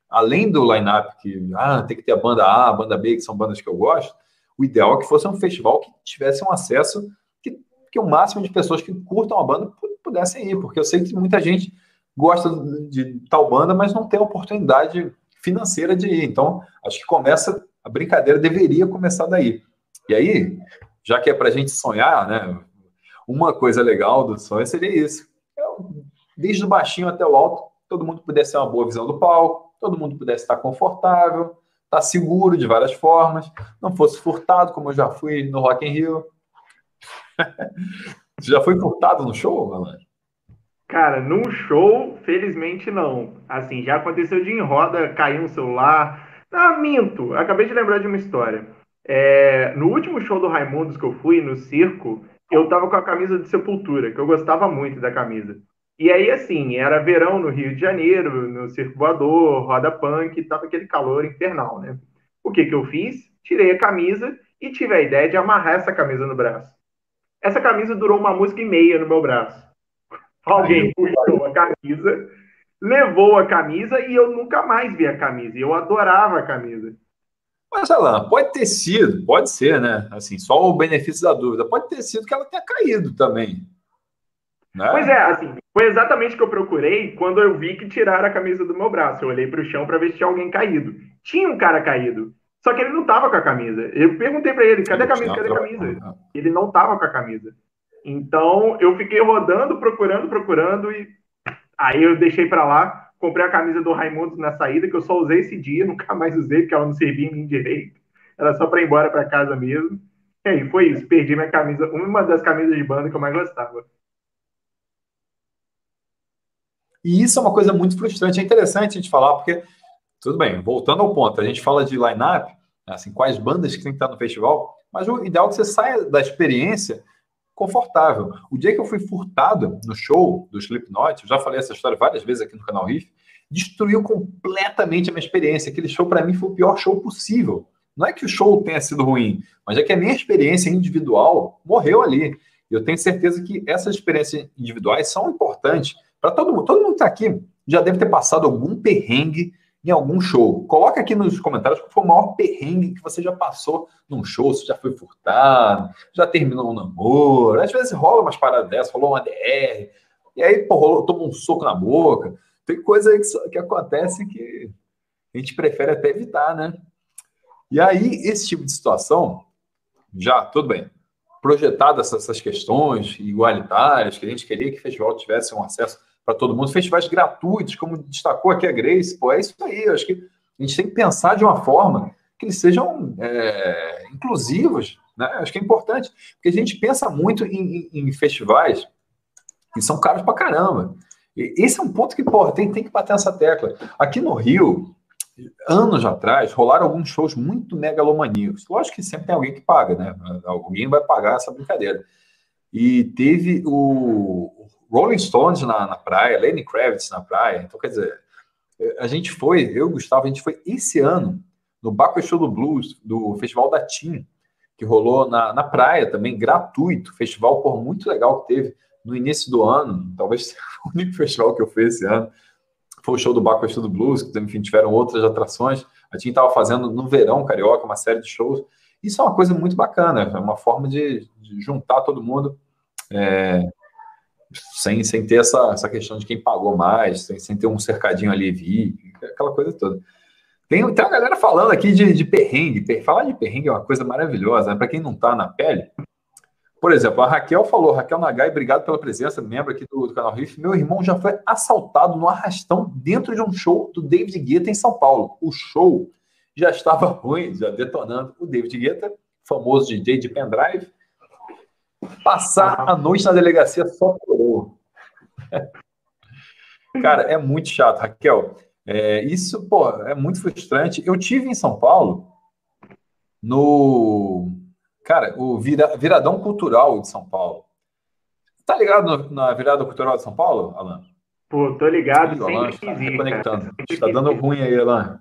além do line-up que ah, tem que ter a banda A, a banda B, que são bandas que eu gosto, o ideal é que fosse um festival que tivesse um acesso que, que o máximo de pessoas que curtam a banda pudessem ir, porque eu sei que muita gente gosta de tal banda, mas não tem oportunidade financeira de ir. Então, acho que começa, a brincadeira deveria começar daí. E aí, já que é para a gente sonhar, né? Uma coisa legal do sonho seria isso. Eu, desde o baixinho até o alto, todo mundo pudesse ter uma boa visão do palco, todo mundo pudesse estar confortável, tá seguro de várias formas, não fosse furtado, como eu já fui no Rock in Rio. Você já foi furtado no show, Alan? Cara, num show, felizmente não. Assim, já aconteceu de em roda cair um celular. Ah, minto, acabei de lembrar de uma história. É, no último show do Raimundos que eu fui, no circo, eu tava com a camisa de Sepultura, que eu gostava muito da camisa. E aí, assim, era verão no Rio de Janeiro, no Circo Voador, Roda Punk, tava aquele calor infernal, né? O que que eu fiz? Tirei a camisa e tive a ideia de amarrar essa camisa no braço. Essa camisa durou uma música e meia no meu braço. Alguém puxou a camisa, levou a camisa e eu nunca mais vi a camisa. E eu adorava a camisa. Mas, Alan, pode ter sido, pode ser, né? Assim, só o benefício da dúvida. Pode ter sido que ela tenha caído também. Né? Pois é, assim, foi exatamente o que eu procurei quando eu vi que tiraram a camisa do meu braço. Eu olhei para o chão para ver se tinha alguém caído. Tinha um cara caído, só que ele não tava com a camisa. Eu perguntei para ele, cadê a camisa? Cadê a camisa? Ele não tava com a camisa. Então, eu fiquei rodando, procurando, procurando e aí eu deixei para lá, comprei a camisa do Raimundo na saída, que eu só usei esse dia, nunca mais usei, porque ela não servia em mim direito. Era só para ir embora para casa mesmo. E aí, foi isso. Perdi minha camisa, uma das camisas de banda que eu mais gostava. E isso é uma coisa muito frustrante. É interessante a gente falar, porque, tudo bem, voltando ao ponto, a gente fala de line-up, assim, quais bandas que tem que estar no festival, mas o ideal é que você saia da experiência confortável. O dia que eu fui furtado no show do Slipknot, eu já falei essa história várias vezes aqui no canal Riff, destruiu completamente a minha experiência. Aquele show, para mim, foi o pior show possível. Não é que o show tenha sido ruim, mas é que a minha experiência individual morreu ali. Eu tenho certeza que essas experiências individuais são importantes para todo mundo. Todo mundo que está aqui já deve ter passado algum perrengue em algum show. Coloca aqui nos comentários qual foi o maior perrengue que você já passou num show, se já foi furtado, já terminou um namoro. Às vezes rola umas paradas dessas, rolou uma DR, e aí, pô, rolou, toma um soco na boca. Tem coisa aí que, que acontece que a gente prefere até evitar, né? E aí, esse tipo de situação, já, tudo bem, projetado essas, essas questões igualitárias, que a gente queria que o festival tivesse um acesso para todo mundo, festivais gratuitos, como destacou aqui a Grace, pô, é isso aí. Eu acho que a gente tem que pensar de uma forma que eles sejam é, inclusivos, né? Acho que é importante, porque a gente pensa muito em, em, em festivais que são caros para caramba. E esse é um ponto que, porra, tem, tem que bater essa tecla. Aqui no Rio, anos atrás, rolaram alguns shows muito megalomaníacos. Lógico que sempre tem alguém que paga, né? Alguém vai pagar essa brincadeira. E teve o, Rolling Stones na, na praia, Lenny Kravitz na praia. Então, quer dizer, a gente foi, eu e Gustavo, a gente foi esse ano no Baco Show do Blues, do Festival da TIM, que rolou na, na praia também, gratuito. Festival, por muito legal que teve no início do ano. Talvez o único festival que eu fui esse ano foi o show do Baco Show do Blues, que enfim, tiveram outras atrações. A TIM estava fazendo no verão carioca uma série de shows. Isso é uma coisa muito bacana, é uma forma de, de juntar todo mundo. É, sem, sem ter essa, essa questão de quem pagou mais, sem, sem ter um cercadinho ali, vi, aquela coisa toda. Tem, tem uma galera falando aqui de, de perrengue. Falar de perrengue é uma coisa maravilhosa, né? Para quem não está na pele. Por exemplo, a Raquel falou, Raquel Nagai, obrigado pela presença, membro aqui do, do canal Riff. Meu irmão já foi assaltado no arrastão dentro de um show do David Guetta em São Paulo. O show já estava ruim, já detonando. O David Guetta, famoso DJ de pendrive, Passar a noite na delegacia só piorou. Cara, é muito chato, Raquel. É, isso, pô, é muito frustrante. Eu tive em São Paulo no. Cara, o vira, Viradão Cultural de São Paulo. Tá ligado no, na Virada Cultural de São Paulo, Alan? Pô, tô ligado. O Alan está reconectando. Está dando ruim aí, Alan.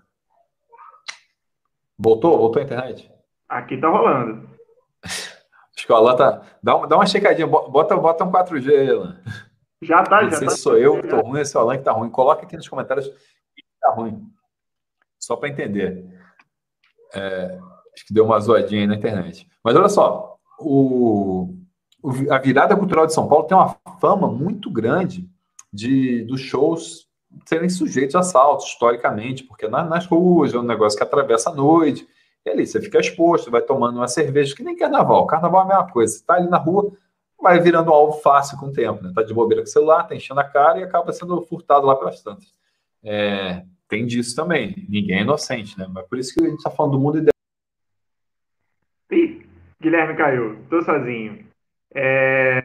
Voltou? Voltou a internet? Aqui tá rolando. O Alan tá. Dá uma, dá uma checadinha, bota, bota um 4G aí, Alan. Já tá, Não já sei tá. Se sou eu que tô ruim, se é o Alan que tá ruim. Coloca aqui nos comentários que tá ruim. Só para entender. É, acho que deu uma zoadinha aí na internet. Mas olha só, o, o, a virada cultural de São Paulo tem uma fama muito grande de dos shows serem sujeitos a assaltos, historicamente, porque nas, nas ruas é um negócio que atravessa a noite e ali você fica exposto, vai tomando uma cerveja, que nem carnaval. Carnaval é a mesma coisa. Você está ali na rua, vai virando alvo fácil com o tempo. Né? Tá de bobeira com o celular, tá enchendo a cara e acaba sendo furtado lá pelas tantas. É, tem disso também. Ninguém é inocente, né? Mas por isso que a gente está falando do mundo ideal. Ih, Guilherme caiu. Tô sozinho. É...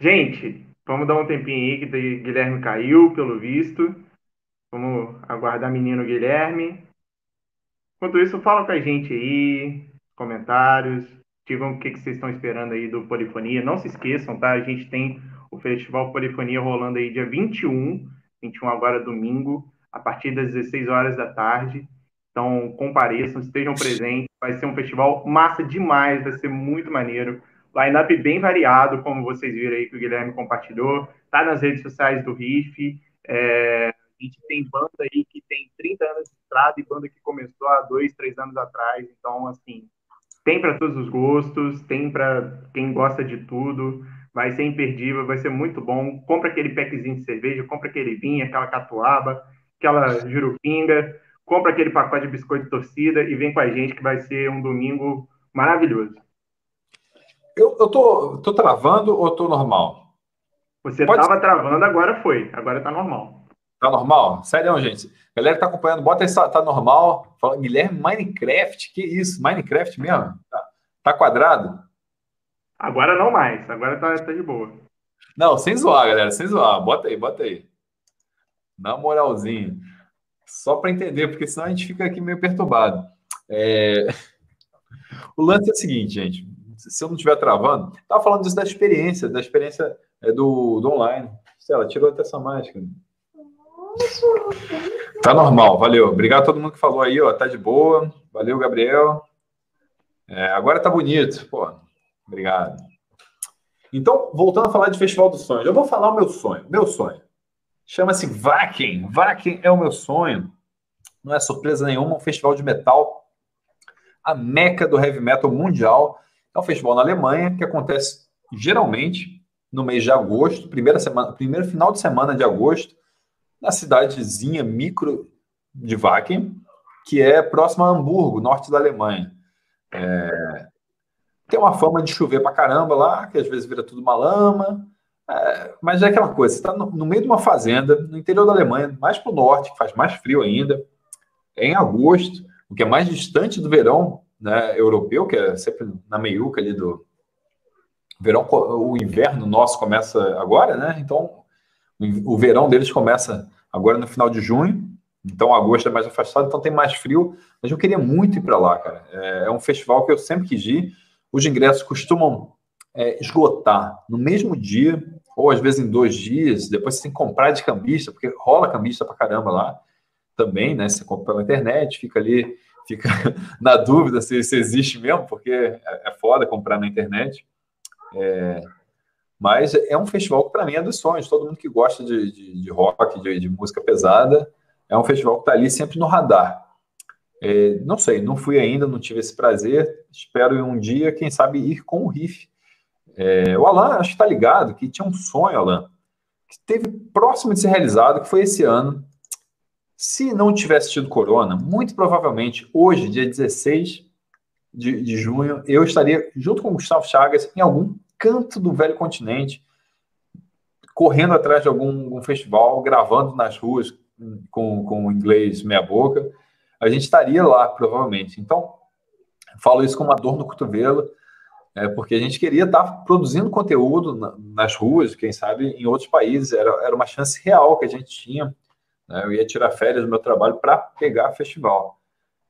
Gente, vamos dar um tempinho aí que Guilherme caiu, pelo visto. Vamos aguardar menino Guilherme. Enquanto isso, fala com a gente aí, comentários, digam o que, que vocês estão esperando aí do Polifonia. Não se esqueçam, tá? A gente tem o Festival Polifonia rolando aí dia 21, 21 agora domingo, a partir das 16 horas da tarde. Então, compareçam, estejam presentes. Vai ser um festival massa demais, vai ser muito maneiro. Line-up bem variado, como vocês viram aí que o Guilherme compartilhou. Tá nas redes sociais do RIF. É, a gente tem banda aí que tem 30 anos de estrada e banda que começou há dois, três anos atrás. Então, assim, tem para todos os gostos, tem para quem gosta de tudo. Vai ser imperdível, vai ser muito bom. Compra aquele packzinho de cerveja, compra aquele vinho, aquela catuaba, aquela jurupinga, compra aquele pacote de biscoito de torcida e vem com a gente que vai ser um domingo maravilhoso. Eu, eu tô, tô travando ou tô normal? Você estava travando, agora foi. Agora tá normal. Tá normal? Sério, gente. Galera que tá acompanhando, bota aí, tá normal. Fala, Guilherme, Minecraft, que isso? Minecraft mesmo? Tá, tá quadrado? Agora não mais. Agora tá, tá de boa. Não, sem zoar, galera, sem zoar. Bota aí, bota aí. Na moralzinha. Só para entender, porque senão a gente fica aqui meio perturbado. É... O lance é o seguinte, gente. Se eu não estiver travando, tava falando disso da experiência, da experiência é, do, do online. Sei ela tirou até essa máscara. Tá normal, valeu. Obrigado a todo mundo que falou aí, ó. Tá de boa. Valeu, Gabriel. É, agora tá bonito. Pô, obrigado. Então, voltando a falar de Festival dos Sonhos, eu vou falar o meu sonho. Meu sonho. Chama-se Vakin. Vakin é o meu sonho. Não é surpresa nenhuma, um festival de metal. A meca do heavy metal mundial. É um festival na Alemanha que acontece geralmente no mês de agosto, primeira semana, primeiro final de semana de agosto, na cidadezinha micro de Wacken, que é próxima a Hamburgo, norte da Alemanha. É, tem uma fama de chover pra caramba lá, que às vezes vira tudo uma lama, é, mas é aquela coisa, você está no, no, meio de uma fazenda, no interior da Alemanha, mais para o norte, que faz mais frio ainda, é em agosto, o que é mais distante do verão né, europeu, que é sempre na meiuca ali do, verão, o inverno nosso começa agora, né? Então, o verão deles começa agora no final de junho. Então, agosto é mais afastado, então tem mais frio. Mas eu queria muito ir para lá, cara. É, é, um festival que eu sempre quis ir. Os ingressos costumam é, esgotar no mesmo dia, ou às vezes em dois dias. Depois você tem que comprar de cambista, porque rola cambista para caramba lá também, né? Você compra pela internet, fica ali, fica na dúvida se, se existe mesmo, porque é, é foda comprar na internet. É, mas é um festival que, para mim, é dos sonhos. Todo mundo que gosta de, de, de rock, de, de, música pesada, é um festival que está ali sempre no radar. É, não sei, não fui ainda, não tive esse prazer. Espero um dia, quem sabe, ir com o Riff. É, o Alan, acho que está ligado, que tinha um sonho, Alan, que teve próximo de ser realizado, que foi esse ano. Se não tivesse tido corona, muito provavelmente hoje, dia 16 de, de junho, eu estaria junto com o Gustavo Chagas em algum canto do velho continente, correndo atrás de algum, algum festival, gravando nas ruas com, com inglês meia-boca. A gente estaria lá, provavelmente. Então, falo isso com uma dor no cotovelo, é, porque a gente queria estar produzindo conteúdo na, nas ruas, quem sabe em outros países. Era, era uma chance real que a gente tinha. Né? Eu ia tirar férias do meu trabalho para pegar festival.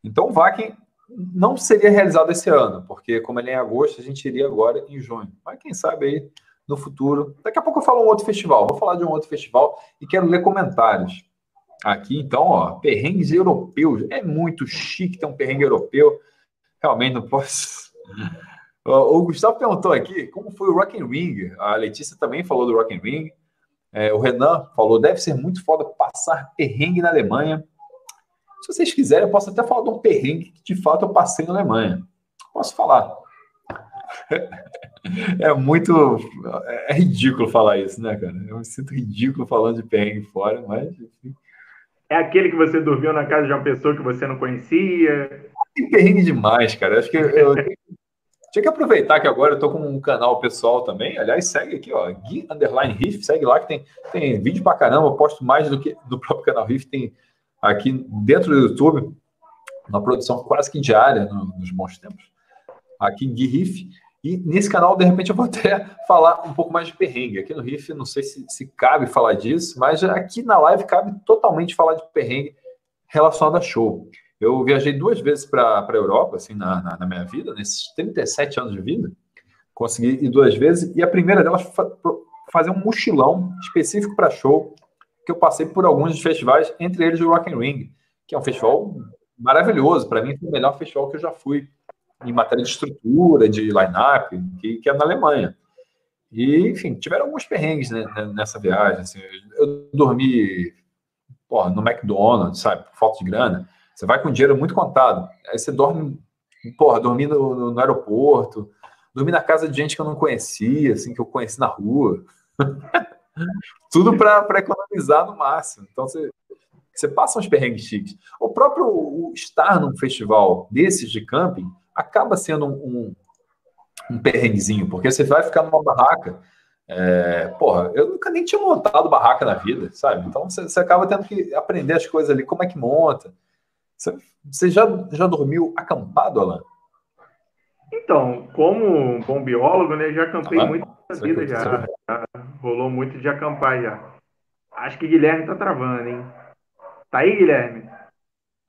Então, o Vakin não seria realizado esse ano, porque como ele é em agosto, a gente iria agora em junho. Mas quem sabe aí no futuro. Daqui a pouco eu falo um outro festival. Vou falar de um outro festival e quero ler comentários. Aqui, então, ó, perrengues europeus. É muito chique ter um perrengue europeu. Realmente não posso. O Gustavo perguntou aqui como foi o Rock Ring. A Letícia também falou do Rock Ring. É, o Renan falou: deve ser muito foda passar perrengue na Alemanha. Se vocês quiserem, eu posso até falar de um perrengue que de fato eu passei na Alemanha. Posso falar. É muito. É ridículo falar isso, né, cara? Eu me sinto ridículo falando de perrengue fora, mas. Enfim. É aquele que você dormiu na casa de uma pessoa que você não conhecia? Tem perrengue demais, cara. Acho que eu, tinha que aproveitar que agora eu tô com um canal pessoal também. Aliás, segue aqui, ó, Gui Underline Riff, segue lá que tem, tem vídeo pra caramba. Eu posto mais do que do próprio canal Riff. Tem aqui dentro do YouTube, uma produção quase que diária nos bons tempos, aqui em Riff. E nesse canal, de repente, eu vou até falar um pouco mais de perrengue. Aqui no Riff, não sei se, se cabe falar disso, mas aqui na live cabe totalmente falar de perrengue relacionado a show. Eu viajei duas vezes para a Europa, assim, na, na, na, minha vida, nesses 37 anos de vida. Consegui ir duas vezes, e a primeira delas foi fazer um mochilão específico para show que eu passei por alguns festivais, entre eles o Rock and Ring, que é um festival maravilhoso. Para mim, foi o melhor festival que eu já fui em matéria de estrutura, de line-up, que, que é na Alemanha. E, enfim, tiveram alguns perrengues né, nessa viagem. Assim, eu dormi porra, no McDonald's, sabe? Falta de grana. Você vai com dinheiro muito contado. Aí você dorme, porra, dormindo no, no aeroporto, dormi na casa de gente que eu não conhecia, assim, que eu conheci na rua. Tudo para economizar no máximo. Então você, você passa uns perrengues chiques. O próprio o estar num festival desses de camping acaba sendo um, um, um perrenguezinho, porque você vai ficar numa barraca. É, porra, eu nunca nem tinha montado barraca na vida, sabe? Então você, você acaba tendo que aprender as coisas ali, como é que monta. Você, você já, já dormiu acampado, Alan? Então, como bom biólogo, né, já acampei ah, muito vida já, já, Rolou muito de acampar já. Acho que Guilherme tá travando, hein? Tá aí, Guilherme?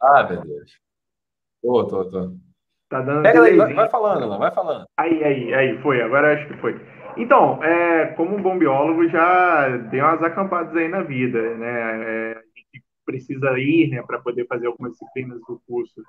Ah, meu Deus. Tô, tô, tô. Tá dando. Pega daí, vai, vai, falando, não, vai falando. Aí, aí, aí, foi, agora acho que foi. Então, é, como bom biólogo, já dei umas acampadas aí na vida, né? É, a gente precisa ir, né, para poder fazer algumas disciplinas do curso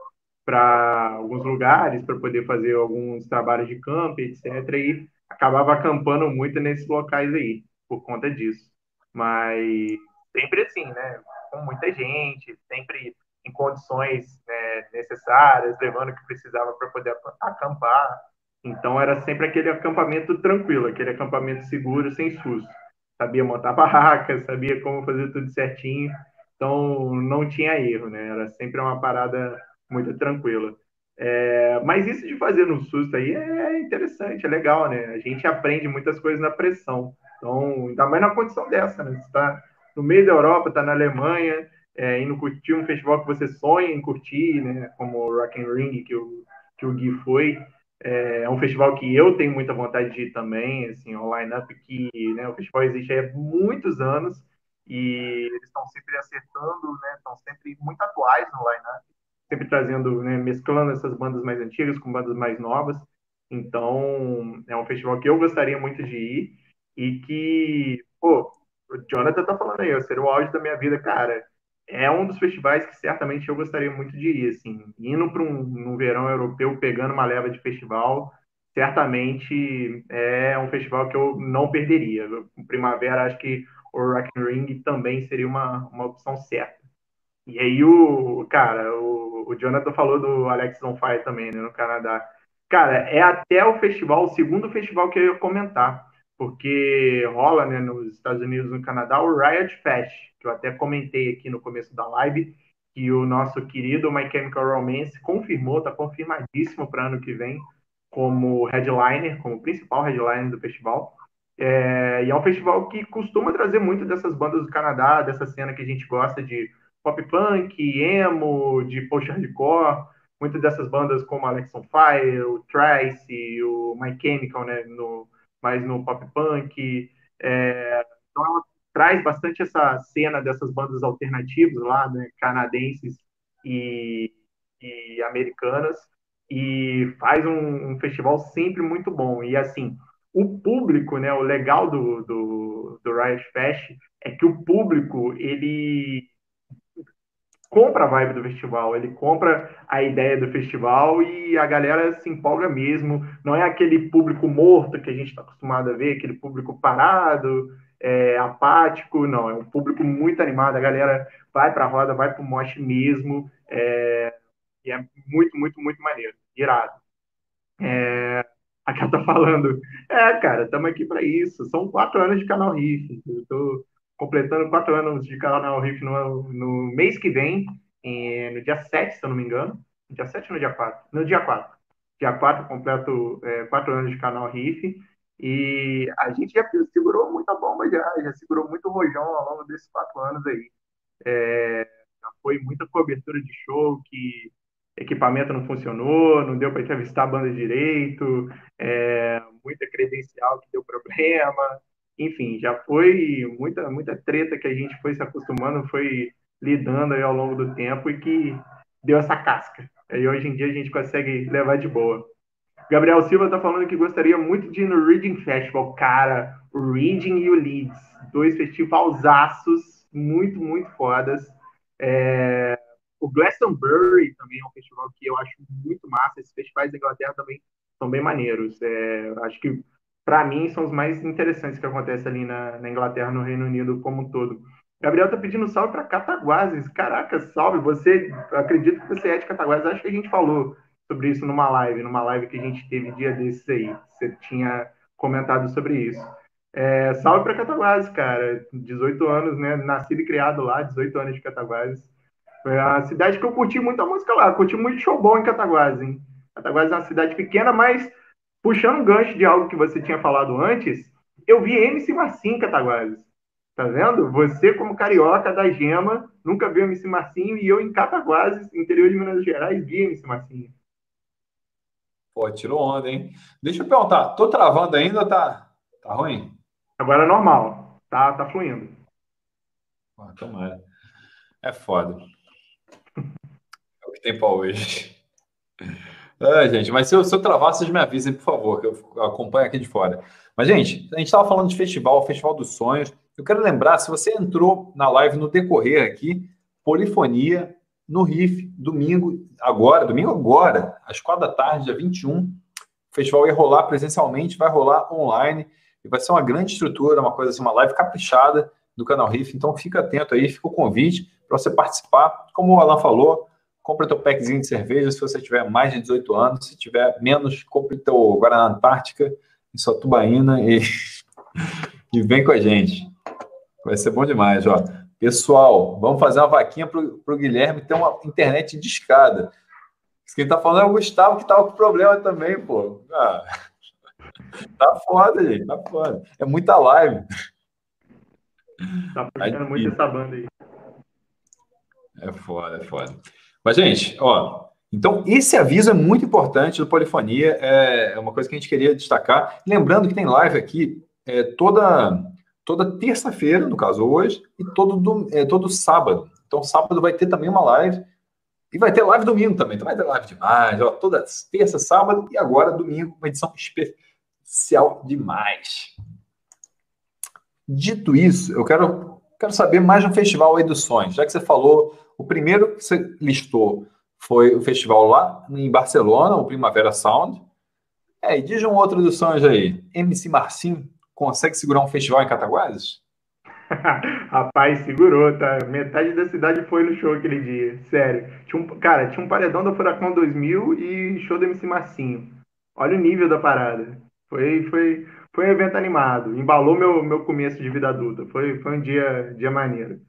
para alguns lugares, para poder fazer alguns trabalhos de campo, etc. E acabava acampando muito nesses locais aí, por conta disso. Mas sempre assim, né? Com muita gente, sempre em condições né, necessárias, levando o que precisava para poder acampar. Então era sempre aquele acampamento tranquilo, aquele acampamento seguro, sem susto. Sabia montar barraca, sabia como fazer tudo certinho. Então não tinha erro, né? Era sempre uma parada muito tranquila. É, mas isso de fazer no susto aí é interessante, é legal, né? A gente aprende muitas coisas na pressão. Então, ainda mais na condição dessa, né? Você está no meio da Europa, está na Alemanha, é, indo curtir um festival que você sonha em curtir, né? Como o Rock and Ring, que o, que o Gui foi. É, é um festival que eu tenho muita vontade de ir também, assim, um line-up que né, o festival existe há muitos anos e eles estão sempre acertando, né? Estão sempre muito atuais no line-up sempre trazendo, né, mesclando essas bandas mais antigas com bandas mais novas. Então, é um festival que eu gostaria muito de ir e que, pô, o Jonathan tá falando aí, ser o auge da minha vida, cara. É um dos festivais que certamente eu gostaria muito de ir, assim, indo para um, um verão europeu, pegando uma leva de festival, certamente é um festival que eu não perderia. Primavera, acho que o Rock and Ring também seria uma, uma opção certa. E aí o, cara, o, o Jonathan falou do Alex on Fire também, né, no Canadá. Cara, é até o festival, o segundo festival que eu ia comentar, porque rola, né, nos Estados Unidos no Canadá, o Riot Fest, que eu até comentei aqui no começo da live, que o nosso querido My Chemical Romance confirmou, tá confirmadíssimo para ano que vem, como headliner, como principal headliner do festival. É, e é um festival que costuma trazer muito dessas bandas do Canadá, dessa cena que a gente gosta de pop punk, emo, de post-hardcore, muitas dessas bandas como Alex on Fire, o Trice, o My Chemical, né, no, mais no pop punk. É, então ela traz bastante essa cena dessas bandas alternativas lá, né, canadenses e, e americanas, e faz um, um, festival sempre muito bom. E assim, o público, né, o legal do, do, do Riot Fest é que o público, ele compra a vibe do festival, ele compra a ideia do festival e a galera se empolga mesmo. Não é aquele público morto que a gente está acostumado a ver, aquele público parado, é, apático, não. É um público muito animado. A galera vai para a roda, vai para o mosh mesmo. É, e é muito, muito, muito maneiro. Irado. É, a Ká tá falando, é, cara, estamos aqui para isso. São quatro anos de canal Riff. Eu tô completando quatro anos de canal Riff no, no mês que vem, em, no dia 7, se eu não me engano. Dia 7 ou no dia 4? No dia 4. Dia 4 completo é, quatro anos de canal Riff. E a gente já segurou muita bomba já, já segurou muito rojão ao longo desses quatro anos aí. É, já foi muita cobertura de show que equipamento não funcionou, não deu para entrevistar a banda direito, é, muita credencial que deu problema, enfim, já foi muita, muita treta que a gente foi se acostumando, foi lidando aí ao longo do tempo e que deu essa casca. E hoje em dia a gente consegue levar de boa. Gabriel Silva está falando que gostaria muito de ir no Reading Festival. Cara, o Reading e o Leeds, dois festivalzaços muito, muito fodas. É... O Glastonbury também é um festival que eu acho muito massa. Esses festivais da Inglaterra também são bem maneiros. É... Acho que para mim, são os mais interessantes que acontecem ali na, na Inglaterra, no Reino Unido como um todo. Gabriel tá pedindo salve para Cataguases. Caraca, salve. Você, acredito que você é de Cataguases. Acho que a gente falou sobre isso numa live, numa live que a gente teve dia desses aí. Você tinha comentado sobre isso. É, salve para Cataguases, cara. 18 anos, né? Nascido e criado lá, 18 anos de Cataguases. Foi a cidade que eu curti muito a música lá. Curti muito show bom em Cataguases, hein? Cataguases é uma cidade pequena, mas puxando um gancho de algo que você tinha falado antes, eu vi MC Marcinho em Cataguases. Tá vendo? Você, como carioca da Gema, nunca viu MC Marcinho e eu em Cataguases, interior de Minas Gerais, vi MC Marcinho. Pô, tirou onda, hein? Deixa eu perguntar, tô travando ainda ou tá, tá ruim? Agora é normal, tá, tá fluindo. Ah, tomara. É foda. É o que tem para hoje. É, gente, mas se eu, se eu travar, vocês me avisem, por favor, que eu acompanho aqui de fora. Mas, gente, a gente estava falando de festival, Festival dos Sonhos. Eu quero lembrar, se você entrou na live no decorrer aqui, Polifonia no RIF, domingo, agora, domingo agora, às quatro da tarde, dia 21. O festival ia rolar presencialmente, vai rolar online, e vai ser uma grande estrutura, uma coisa assim, uma live caprichada do canal RIF. Então fica atento aí, fica o convite para você participar. Como o Alan falou, compra teu packzinho de cerveja se você tiver mais de 18 anos, se tiver menos, compre teu Guaraná Antártica em sua tubaína e, e vem com a gente. Vai ser bom demais, ó. Pessoal, vamos fazer uma vaquinha para o Guilherme ter uma internet de escada. Quem tá falando é o Gustavo, que tava com problema também, pô. Ah, tá foda, gente, tá foda. É muita live. Tá puxando muito essa banda aí. É foda, é foda. Mas, gente, ó, então esse aviso é muito importante do Polifonia, é, é uma coisa que a gente queria destacar. Lembrando que tem live aqui é, toda toda terça-feira, no caso hoje, e todo, é, todo sábado. Então, sábado vai ter também uma live. E vai ter live domingo também. Então, vai ter live demais. Ó, toda terça, sábado e agora domingo, uma edição especial demais. Dito isso, eu quero, quero saber mais um festival aí dos sonhos. Já que você falou, o primeiro que você listou foi o festival lá em Barcelona, o Primavera Sound. É, e diz um outro dos sonhos aí. MC Marcinho consegue segurar um festival em Cataguases? Rapaz, segurou, tá? Metade da cidade foi no show aquele dia, sério. Tinha um, cara, tinha um paredão da Furacão 2000 e show do MC Marcinho. Olha o nível da parada. Foi, foi, foi um evento animado. Embalou meu, meu começo de vida adulta. Foi, foi um dia, dia maneiro.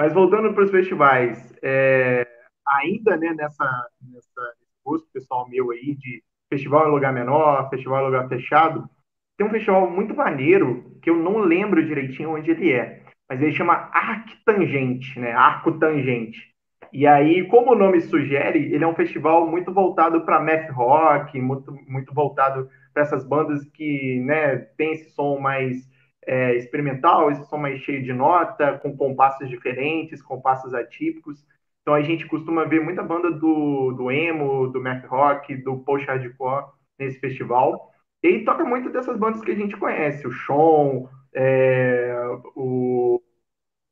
Mas voltando para os festivais, é, ainda né, nessa, nessa gosto pessoal meu aí de festival em lugar menor, festival em lugar fechado, tem um festival muito maneiro, que eu não lembro direitinho onde ele é, mas ele chama Arctangente, né? Arco Tangente. E aí, como o nome sugere, ele é um festival muito voltado para math rock, muito, muito voltado para essas bandas que né, tem esse som mais é, experimental, esse som mais cheio de nota, com compassos diferentes, compassos atípicos. Então a gente costuma ver muita banda do, do emo, do math rock, do post-hardcore nesse festival. E toca muito dessas bandas que a gente conhece, o Sean, é, o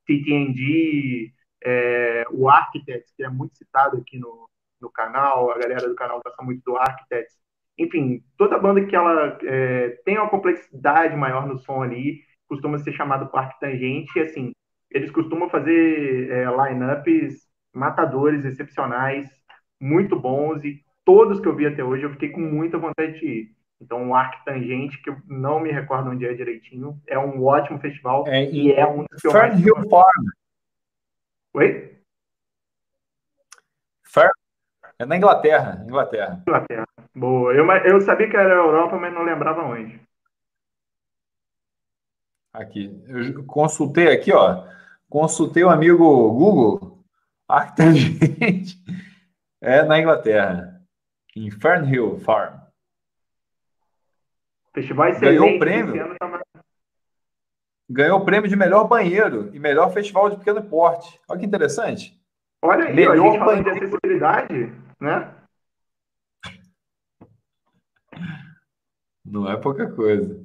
TTND, é, o Architects, que é muito citado aqui no, no canal, a galera do canal gosta muito do Architects. Enfim, toda banda que ela é, tem uma complexidade maior no som ali, costuma ser chamado Parque Tangente, e assim, eles costumam fazer é, lineups matadores, excepcionais, muito bons, e todos que eu vi até hoje eu fiquei com muita vontade de ir. Então, o Arctangente, que eu não me recordo onde é direitinho, é um ótimo festival é, e é um dos Fernhill Farm. Oi? Fern... É na Inglaterra, Inglaterra. Inglaterra. Boa. Eu, eu sabia que era Europa, mas não lembrava onde. Aqui. Eu consultei aqui, ó. Consultei o amigo Google. Arctangente. É na Inglaterra. Em Fernhill Farm. Festival excelente. Ganhou o prêmio. Tava... Ganhou o prêmio de melhor banheiro e melhor festival de pequeno porte. Olha que interessante. Olha aí, melhor a gente falando de acessibilidade, né? Não é pouca coisa.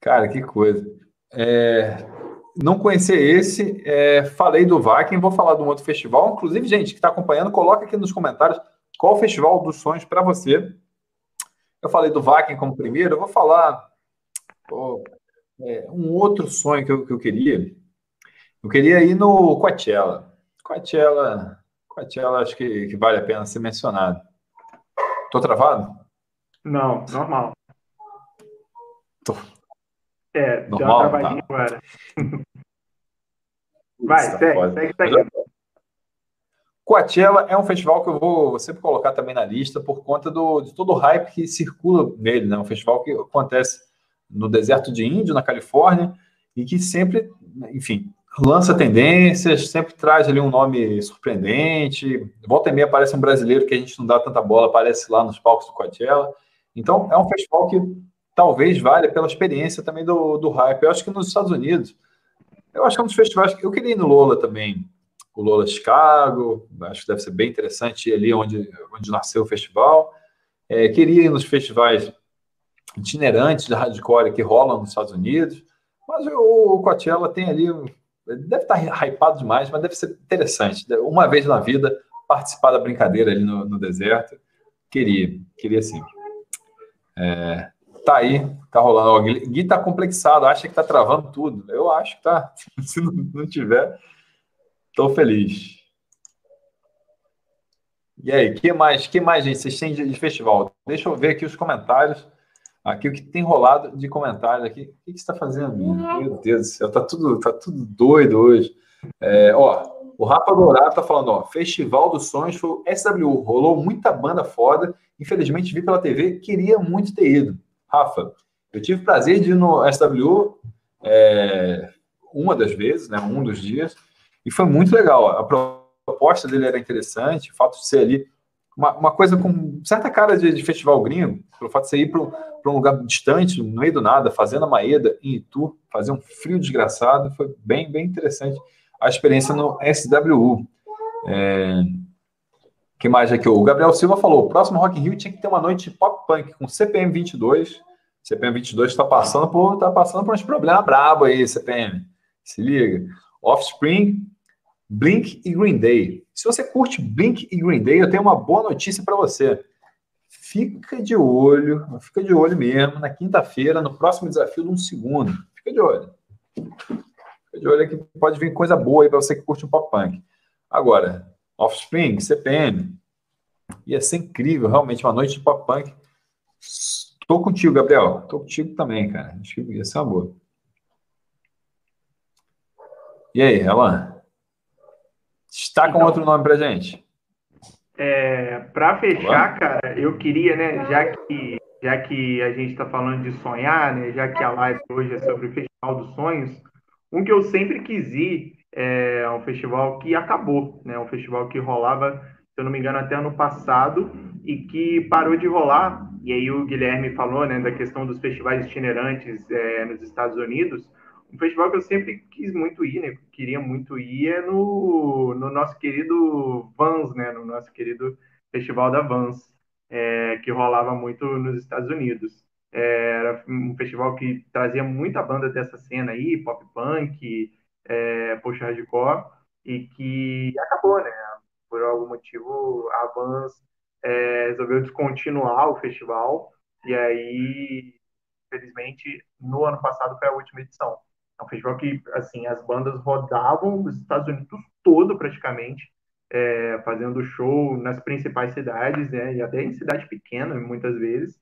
Cara, que coisa. É, não conhecer esse, é, falei do Vakin, vou falar de um outro festival. Inclusive, gente que está acompanhando, coloca aqui nos comentários qual o festival dos sonhos para você. Eu falei do Vakin como primeiro, eu vou falar Oh, é, um outro sonho que eu, que eu queria, eu queria ir no Coachella. Coachella, Coachella acho que, que vale a pena ser mencionado. Tô travado? Não, normal. Tô. É, normal, deu uma travadinha tá. agora. Vai, tá segue, segue, segue. Coachella é um festival que eu vou sempre colocar também na lista por conta do, de todo o hype que circula nele, né? Um festival que acontece no deserto de Índio, na Califórnia, e que sempre, enfim, lança tendências, sempre traz ali um nome surpreendente. Volta e meia aparece um brasileiro que a gente não dá tanta bola, aparece lá nos palcos do Coachella. Então, é um festival que talvez valha pela experiência também do, do hype. Eu acho que nos Estados Unidos, eu acho que é um dos festivais que eu queria ir no Lola também. O Lola Chicago, acho que deve ser bem interessante ir ali onde, onde nasceu o festival. É, queria ir nos festivais itinerantes de hardcore que rolam nos Estados Unidos. Mas o Coachella tem ali, deve estar hypado demais, mas deve ser interessante. Uma vez na vida, participar da brincadeira ali no, no deserto. Queria, queria sim. É, tá aí, tá rolando. O Gui tá complexado, acha que tá travando tudo. Eu acho que tá. Se não, não tiver, tô feliz. E aí, que mais, que mais, gente, vocês têm de festival? Deixa eu ver aqui os comentários. Aqui o que tem rolado de comentários aqui. O que, você está fazendo? Meu Deus do céu, tá tudo, tá tudo doido hoje. É, ó, o Rafa Dourado tá falando, ó, Festival dos Sonhos foi o SWU, rolou muita banda foda. Infelizmente vi pela TV, queria muito ter ido. Rafa, eu tive o prazer de ir no SWU é, uma das vezes, né, um dos dias, e foi muito legal. A proposta dele era interessante, o fato de ser ali uma, uma coisa com certa cara de, de, festival gringo, pelo fato de você ir para um lugar distante, no meio do nada, fazendo a Maeda em Itu, fazer um frio desgraçado, foi bem, bem interessante a experiência no SWU. É, que mais aqui? O Gabriel Silva falou: o próximo Rock in Rio tinha que ter uma noite pop punk com CPM 22. CPM 22 está passando por tá passando por uns problemas brabo aí, CPM. Se liga. Offspring, Blink e Green Day. Se você curte Blink e Green Day, eu tenho uma boa notícia para você. Fica de olho, fica de olho mesmo, na quinta-feira, no próximo desafio de um segundo. Fica de olho. Fica de olho que pode vir coisa boa aí para você que curte um pop punk. Agora, Offspring, CPM. Ia ser incrível, realmente, uma noite de pop punk. Tô contigo, Gabriel. Tô contigo também, cara. Acho que ia ser uma boa. E aí, Elan? Está com então, outro nome pra gente. É, para fechar, cara, eu queria, né, já que, já que a gente está falando de sonhar, né, já que a live hoje é sobre o Festival dos Sonhos, um que eu sempre quis ir é um festival que acabou, né? Um festival que rolava, se eu não me engano, até ano passado e que parou de rolar. E aí o Guilherme falou, né, da questão dos festivais itinerantes é, nos Estados Unidos. Um festival que eu sempre quis muito ir, né? Queria muito ir é no, no nosso querido Vans, né? No nosso querido Festival da Vans, é, que rolava muito nos Estados Unidos. É, era um festival que trazia muita banda dessa cena aí, pop punk, é, post hardcore, e que acabou, né? Por algum motivo, a Vans é, resolveu descontinuar o festival, e aí, infelizmente, no ano passado foi a última edição. É um festival que, assim, as bandas rodavam os Estados Unidos todo, praticamente, é, fazendo show nas principais cidades, né? E até em cidade pequena, muitas vezes.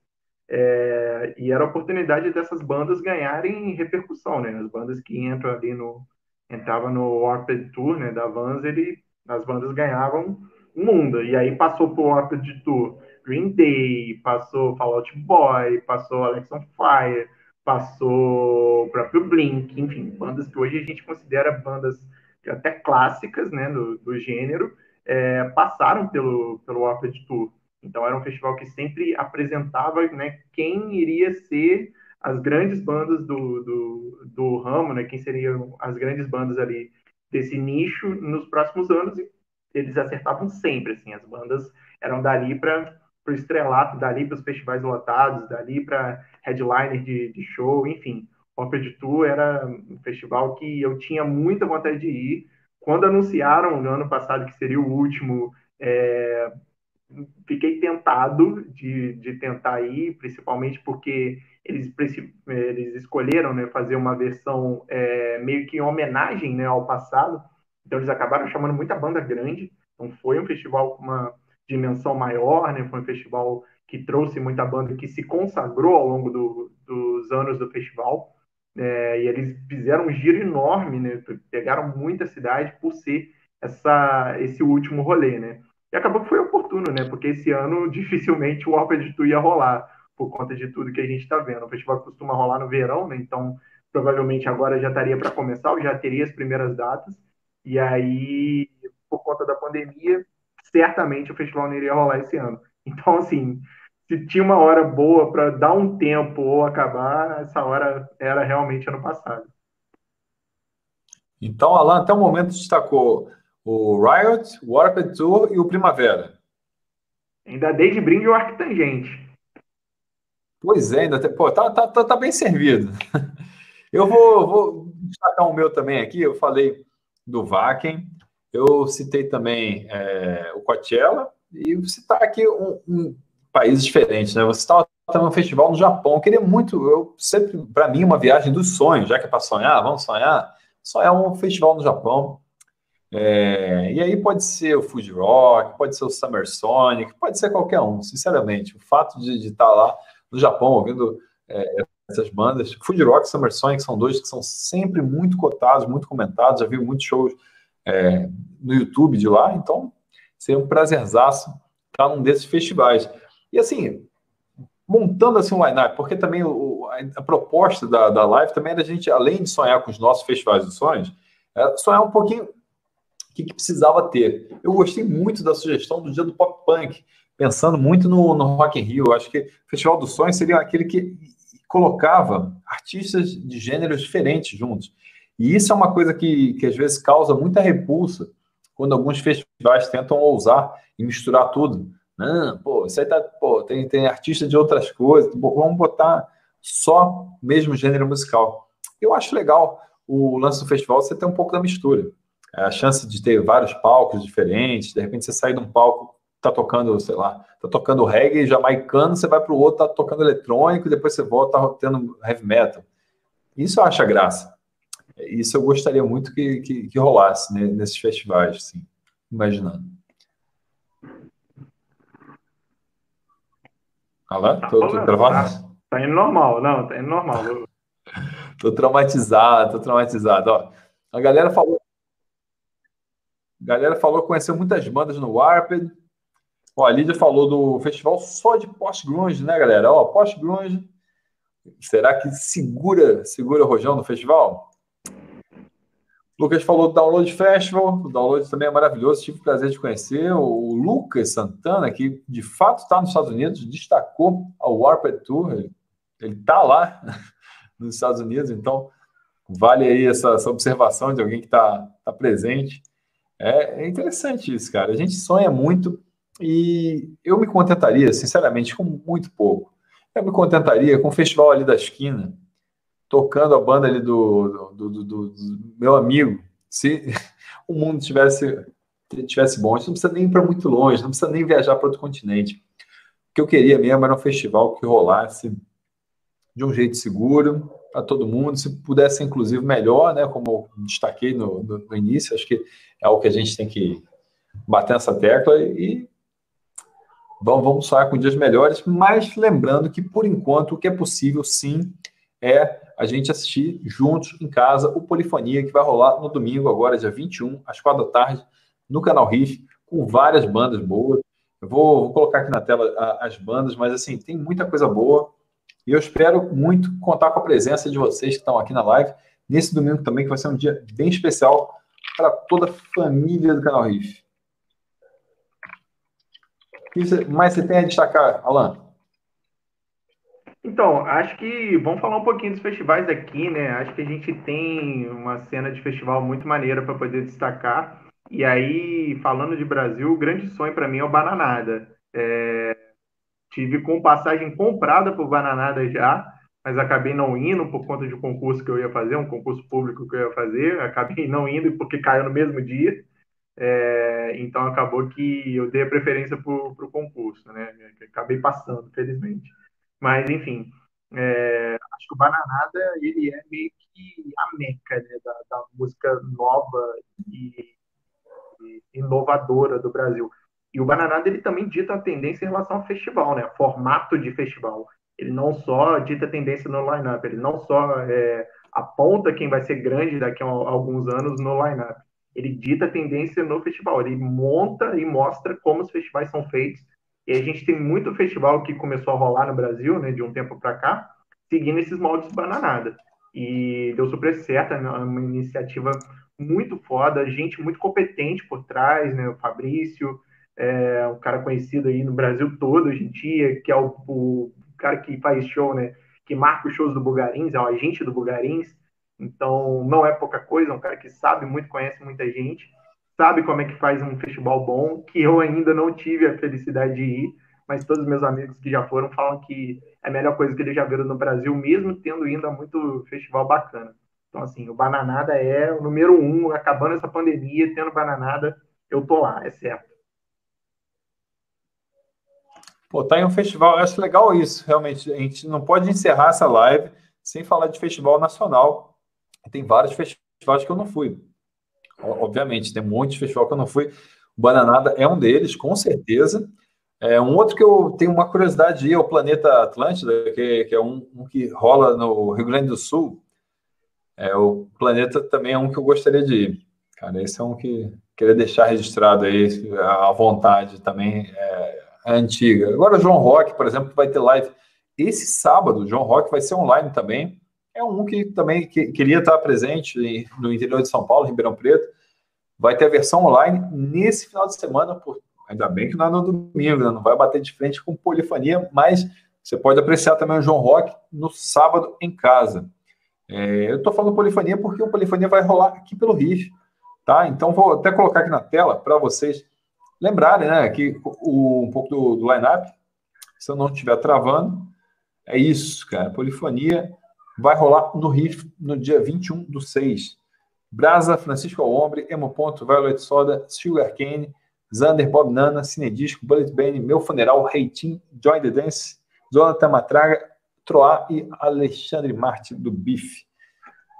É, e era a oportunidade dessas bandas ganharem repercussão, né? As bandas que entram ali no entrava no Warped Tour, né, da Vans, ele as bandas ganhavam o mundo. E aí passou por Warped Tour Green Day, passou Fall Out Boy, passou Alex on Fire, passou o próprio Blink, enfim, bandas que hoje a gente considera bandas até clássicas, né, do, do gênero, é, passaram pelo pelo Warped Tour. Então era um festival que sempre apresentava né, quem iria ser as grandes bandas do, do, do ramo, né, quem seriam as grandes bandas ali desse nicho nos próximos anos, e eles acertavam sempre, assim, as bandas eram dali para o estrelato, dali para os festivais lotados, dali para headliner de, de show, enfim. O Opera Tour era um festival que eu tinha muita vontade de ir. Quando anunciaram no ano passado que seria o último, é, fiquei tentado de, de tentar ir, principalmente porque eles, eles escolheram né, fazer uma versão é, meio que em homenagem né, ao passado, então eles acabaram chamando muita banda grande, então foi um festival com uma dimensão maior, né, foi um festival que trouxe muita banda que se consagrou ao longo do, dos anos do festival, é, e eles fizeram um giro enorme, né, pegaram muita cidade por ser essa, esse último rolê, né, e acabou que foi oportuno, né? Porque esse ano dificilmente o Warped Tour ia rolar, por conta de tudo que a gente está vendo. O festival costuma rolar no verão, né? Então, provavelmente agora já estaria para começar, ou já teria as primeiras datas. E aí, por conta da pandemia, certamente o festival não iria rolar esse ano. Então, assim, se tinha uma hora boa para dar um tempo ou acabar, essa hora era realmente ano passado. Então, Alan, até o momento destacou o Riot, o Warped Tour e o Primavera. Ainda dei de brinde o Arctangente. Pois é, ainda tem, pô, tá, tá, tá, tá, bem servido. Eu vou, vou destacar o meu também aqui. Eu falei do Vaken, eu citei também é, o Coachella e citar aqui um, um país diferente, né? Você estava também um festival no Japão. Eu queria muito, eu sempre, para mim, uma viagem dos sonhos, já que é para sonhar, vamos sonhar. Sonhar um festival no Japão. É, e aí pode ser o Food Rock, pode ser o Summer Sonic, pode ser qualquer um, sinceramente. O fato de, estar lá no Japão ouvindo é, essas bandas, Food Rock e Summer Sonic são dois que são sempre muito cotados, muito comentados, já vi muitos shows é, no YouTube de lá, então seria um prazerzaço estar num desses festivais. E assim, montando assim um line-up, porque também o, a, proposta da, da live também era a gente, além de sonhar com os nossos festivais de sonhos, é sonhar um pouquinho que, que precisava ter. Eu gostei muito da sugestão do dia do pop punk, pensando muito no, no Rock in Rio. Eu acho que o Festival dos Sonhos seria aquele que colocava artistas de gêneros diferentes juntos. E isso é uma coisa que, que às vezes causa muita repulsa quando alguns festivais tentam ousar e misturar tudo. Não, pô, isso aí tá, pô, tem, tem artista de outras coisas, vamos botar só mesmo gênero musical. Eu acho legal o lance do festival você ter um pouco da mistura. É a chance de ter vários palcos diferentes, de repente você sai de um palco, tá tocando, sei lá, tá tocando reggae jamaicano, você vai para o outro, tá tocando eletrônico, depois você volta, tá tendo heavy metal. Isso eu acho a graça. Isso eu gostaria muito que, que, que rolasse né, nesses festivais, assim, imaginando. Alain, tô, tô travado? Tá, tá indo normal, não, tá indo normal. tô traumatizado, tô traumatizado. Ó, a galera falou a galera falou que conheceu muitas bandas no Warped. Ó, a Lídia falou do festival só de post-grunge, né, galera? Ó, post-grunge. Será que segura, segura o rojão no festival? Lucas falou do Download Festival. O Download também é maravilhoso. Tive o prazer de conhecer. O Lucas Santana, que de fato está nos Estados Unidos, destacou a Warped Tour. Ele está lá nos Estados Unidos, então vale aí essa, essa observação de alguém que está tá presente. É, é interessante isso, cara. A gente sonha muito e eu me contentaria, sinceramente, com muito pouco. Eu me contentaria com o festival ali da esquina, tocando a banda ali do, do, do, do, do meu amigo. Se o mundo tivesse, tivesse bom, a gente não precisa nem ir para muito longe, não precisa nem viajar para outro continente. O que eu queria mesmo era um festival que rolasse de um jeito seguro, para todo mundo, se pudesse, inclusive, melhor, né? Como eu destaquei no, no, no, início, acho que é o que a gente tem que bater nessa tecla e vamos, vamos com dias melhores, mas lembrando que, por enquanto, o que é possível, sim, é a gente assistir juntos em casa o Polifonia, que vai rolar no domingo, agora, dia 21, às quatro da tarde, no canal Riff, com várias bandas boas. Eu vou, vou colocar aqui na tela as bandas, mas assim, tem muita coisa boa. E eu espero muito contar com a presença de vocês que estão aqui na live, nesse domingo também, que vai ser um dia bem especial para toda a família do canal Riff. O que mais você tem a destacar, Alan? Então, acho que vamos falar um pouquinho dos festivais aqui, né? Acho que a gente tem uma cena de festival muito maneira para poder destacar. E aí, falando de Brasil, o grande sonho para mim é o Bananada. É, Tive com passagem comprada por Bananada já, mas acabei não indo por conta de um concurso que eu ia fazer, um concurso público que eu ia fazer. Acabei não indo porque caiu no mesmo dia. É, então acabou que eu dei a preferência para o concurso, né? Acabei passando, felizmente. Mas, enfim, é, acho que o Bananada ele é meio que a meca né, da, da música nova e, e, inovadora do Brasil. E o Bananada ele também dita a tendência em relação ao festival, né? Formato de festival. Ele não só dita a tendência no line-up, ele não só é, aponta quem vai ser grande daqui a alguns anos no line-up ele dita a tendência no festival, ele monta e mostra como os festivais são feitos. E a gente tem muito festival que começou a rolar no Brasil, né, de um tempo para cá, seguindo esses moldes bananada. E deu super certo, é uma iniciativa muito foda, gente muito competente por trás, né, o Fabrício, é um cara conhecido aí no Brasil todo hoje em dia, que é o, o cara que faz show, né, que marca os shows do Bugarins, é o agente do Bugarins, então, não é pouca coisa, é um cara que sabe muito, conhece muita gente, sabe como é que faz um festival bom, que eu ainda não tive a felicidade de ir, mas todos os meus amigos que já foram falam que é a melhor coisa que eles já viram no Brasil, mesmo tendo ido a muito festival bacana. Então, assim, o Bananada é o número um, acabando essa pandemia, tendo Bananada, eu tô lá, é certo. Pô, tá em um festival, acho legal isso, realmente. A gente não pode encerrar essa live sem falar de festival nacional, tem vários festivais que eu não fui. Obviamente, tem um monte de festival que eu não fui. O Bananada é um deles, com certeza. É, um outro que eu tenho uma curiosidade de ir é o Planeta Atlântida, que, que é um, um, que rola no Rio Grande do Sul. É, o Planeta também é um que eu gostaria de ir. Cara, esse é um que queria deixar registrado aí, à vontade também, é, é antiga. Agora, João Rock, por exemplo, vai ter live esse sábado. João Rock vai ser online também é um que também que, queria estar presente no interior de São Paulo, Ribeirão Preto. Vai ter a versão online nesse final de semana, por, ainda bem que não é no domingo, né? não vai bater de frente com polifonia, mas você pode apreciar também o João Rock no sábado em casa. É, eu estou falando polifonia porque o polifonia vai rolar aqui pelo RIF, tá? Então vou até colocar aqui na tela para vocês lembrarem, né, que o, um pouco do, do line-up, se eu não estiver travando, é isso, cara. Polifonia vai rolar no RIF no dia 21 do 6. Brasa, Francisco Alombre, Emo Ponto, Violet Soda, Sugar Cane, Zander, Bob Nana, Cinedisco, Bullet Bane, Meu Funeral, Reitim, Join the Dance, Jonathan Matraga, Troá e Alexandre Marte do BIF.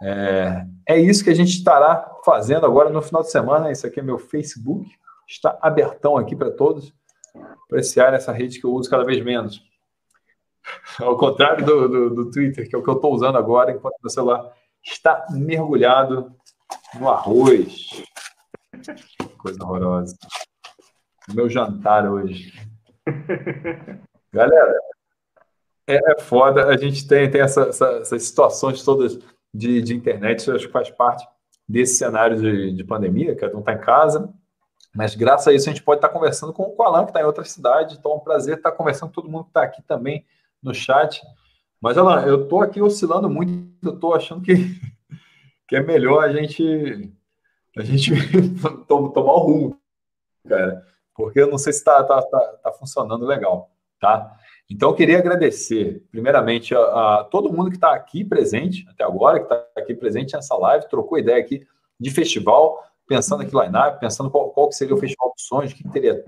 É, é isso que a gente estará fazendo agora no final de semana. Esse aqui é meu Facebook. Está abertão aqui para todos apreciar essa rede que eu uso cada vez menos. Ao contrário do, do, do, Twitter, que é o que eu estou usando agora, enquanto meu celular está mergulhado no arroz. Coisa horrorosa. Meu jantar hoje. Galera, é, é foda. A gente tem, tem essa, essa, essas situações todas de, de internet, isso acho que faz parte desse cenário de, de pandemia, que não está em casa. Mas graças a isso a gente pode estar conversando com o Alan, que está em outra cidade. Então é um prazer estar conversando com todo mundo que está aqui também no chat. Mas, eu estou aqui oscilando muito, eu estou achando que, que é melhor a gente, a gente tomar o rumo, cara, porque eu não sei se está tá, tá, tá funcionando legal, tá? Então, eu queria agradecer, primeiramente, a, a todo mundo que está aqui presente até agora, que está aqui presente nessa live, trocou ideia aqui de festival, pensando aqui line-up, pensando qual, qual seria o festival dos sonhos, que teria,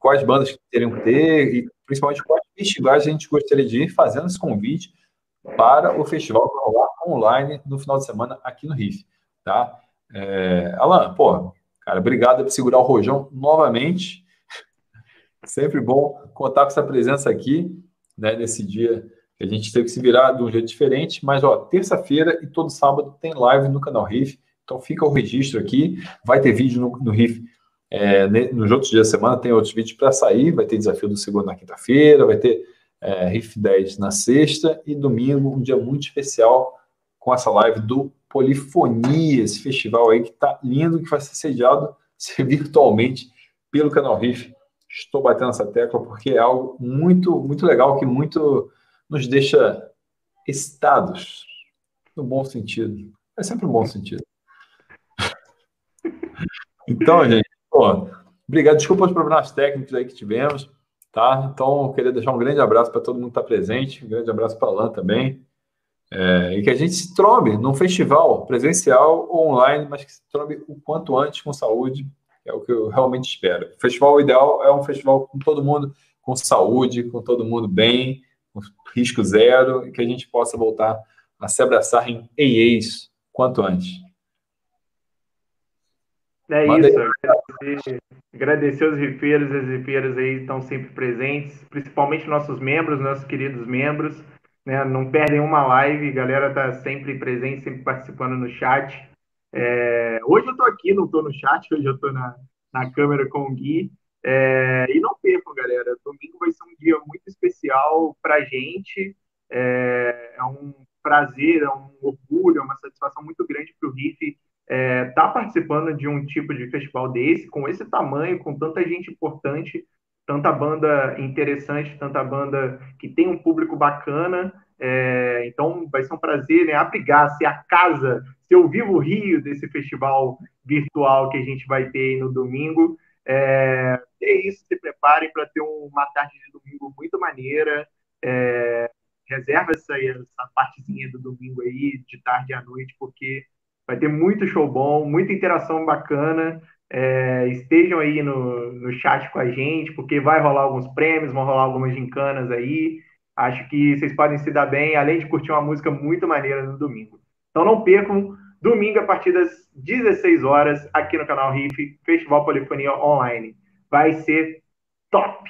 quais bandas que teriam que ter, e principalmente quais festivais a gente gostaria de ir fazendo esse convite para o festival que rolar online no final de semana aqui no RIF, tá? É, Alan, pô, cara, obrigado por segurar o rojão novamente. Sempre bom contar com essa presença aqui, né, nesse dia que a gente teve que se virar de um jeito diferente, mas, ó, terça-feira e todo sábado tem live no canal RIF, então fica o registro aqui, vai ter vídeo no, no RIF é, nos outros dias da semana tem outros vídeos para sair, vai ter desafio do segundo na quinta-feira, vai ter é, Riff 10 na sexta e domingo, um dia muito especial com essa live do Polifonia, esse festival aí que está lindo, que vai ser sediado virtualmente pelo canal Riff. Estou batendo essa tecla porque é algo muito, muito legal que muito nos deixa excitados, no bom sentido. É sempre um bom sentido. Então, gente, Pô, obrigado. Desculpa os problemas técnicos aí que tivemos, tá? Então, queria deixar um grande abraço para todo mundo que está presente, um grande abraço para a Alan também. É, e que a gente se trombe num festival presencial ou online, mas que se trombe o quanto antes com saúde é o que eu realmente espero. O festival ideal é um festival com todo mundo com saúde, com todo mundo bem, com risco zero, e que a gente possa voltar a se abraçar em EIs quanto antes. É Manda isso, agradecer, agradecer os rifeiros e as rifeiras aí estão sempre presentes, principalmente nossos membros, nossos queridos membros, né? Não perdem uma live, a galera tá sempre presente, sempre participando no chat. É, hoje eu estou aqui, não estou no chat, hoje eu estou na, na câmera com o Gui. É, e não percam, galera, domingo vai ser um dia muito especial para a gente. É, é, um prazer, é um orgulho, é uma satisfação muito grande para o RIF estar é, tá participando de um tipo de festival desse, com esse tamanho, com tanta gente importante, tanta banda interessante, tanta banda que tem um público bacana. É, então vai ser um prazer né, abrigar, ser a casa, ser o vivo rio desse festival virtual que a gente vai ter no domingo. É, é isso, se preparem para ter uma tarde de domingo muito maneira. É, reserva essa, essa partezinha do domingo aí, de tarde à noite, porque Vai ter muito show bom, muita interação bacana. É, estejam aí no, no chat com a gente, porque vai rolar alguns prêmios, vão rolar algumas gincanas aí. Acho que vocês podem se dar bem, além de curtir uma música muito maneira no domingo. Então não percam, domingo a partir das 16 horas, aqui no canal Riff, Festival Polifonia Online. Vai ser top!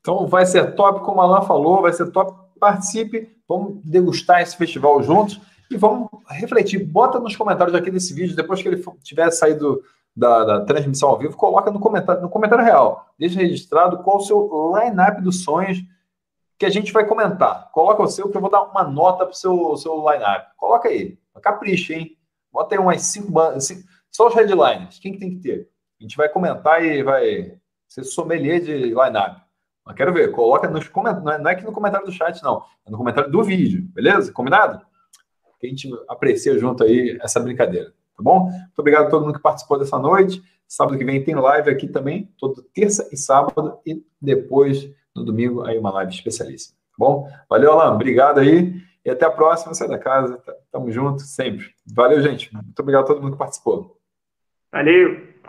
Então vai ser top, como a Alan falou, vai ser top. Participe, vamos degustar esse festival juntos e vamos refletir. Bota nos comentários aqui desse vídeo, depois que ele tiver saído da, da transmissão ao vivo, coloca no comentário, no comentário real. Deixa registrado qual o seu line-up dos sonhos que a gente vai comentar. Coloca o seu, que eu vou dar uma nota para o seu, seu line-up. Coloca aí. Capricha, hein? Bota aí umas cinco bandas. Só os headlines. Quem que tem que ter? A gente vai comentar e vai ser sommelier de line-up. Mas quero ver. Coloca nos comentários. Não é aqui no comentário do chat, não. É no comentário do vídeo. Beleza? Combinado? Que a gente aprecia junto aí essa brincadeira, tá bom? Muito obrigado a todo mundo que participou dessa noite. Sábado que vem tem live aqui também, toda terça e sábado, e depois, no domingo, aí uma live especialíssima, tá bom? Valeu, Alan, obrigado aí, e até a próxima, sai da casa, tamo junto sempre. Valeu, gente, muito obrigado a todo mundo que participou. Valeu!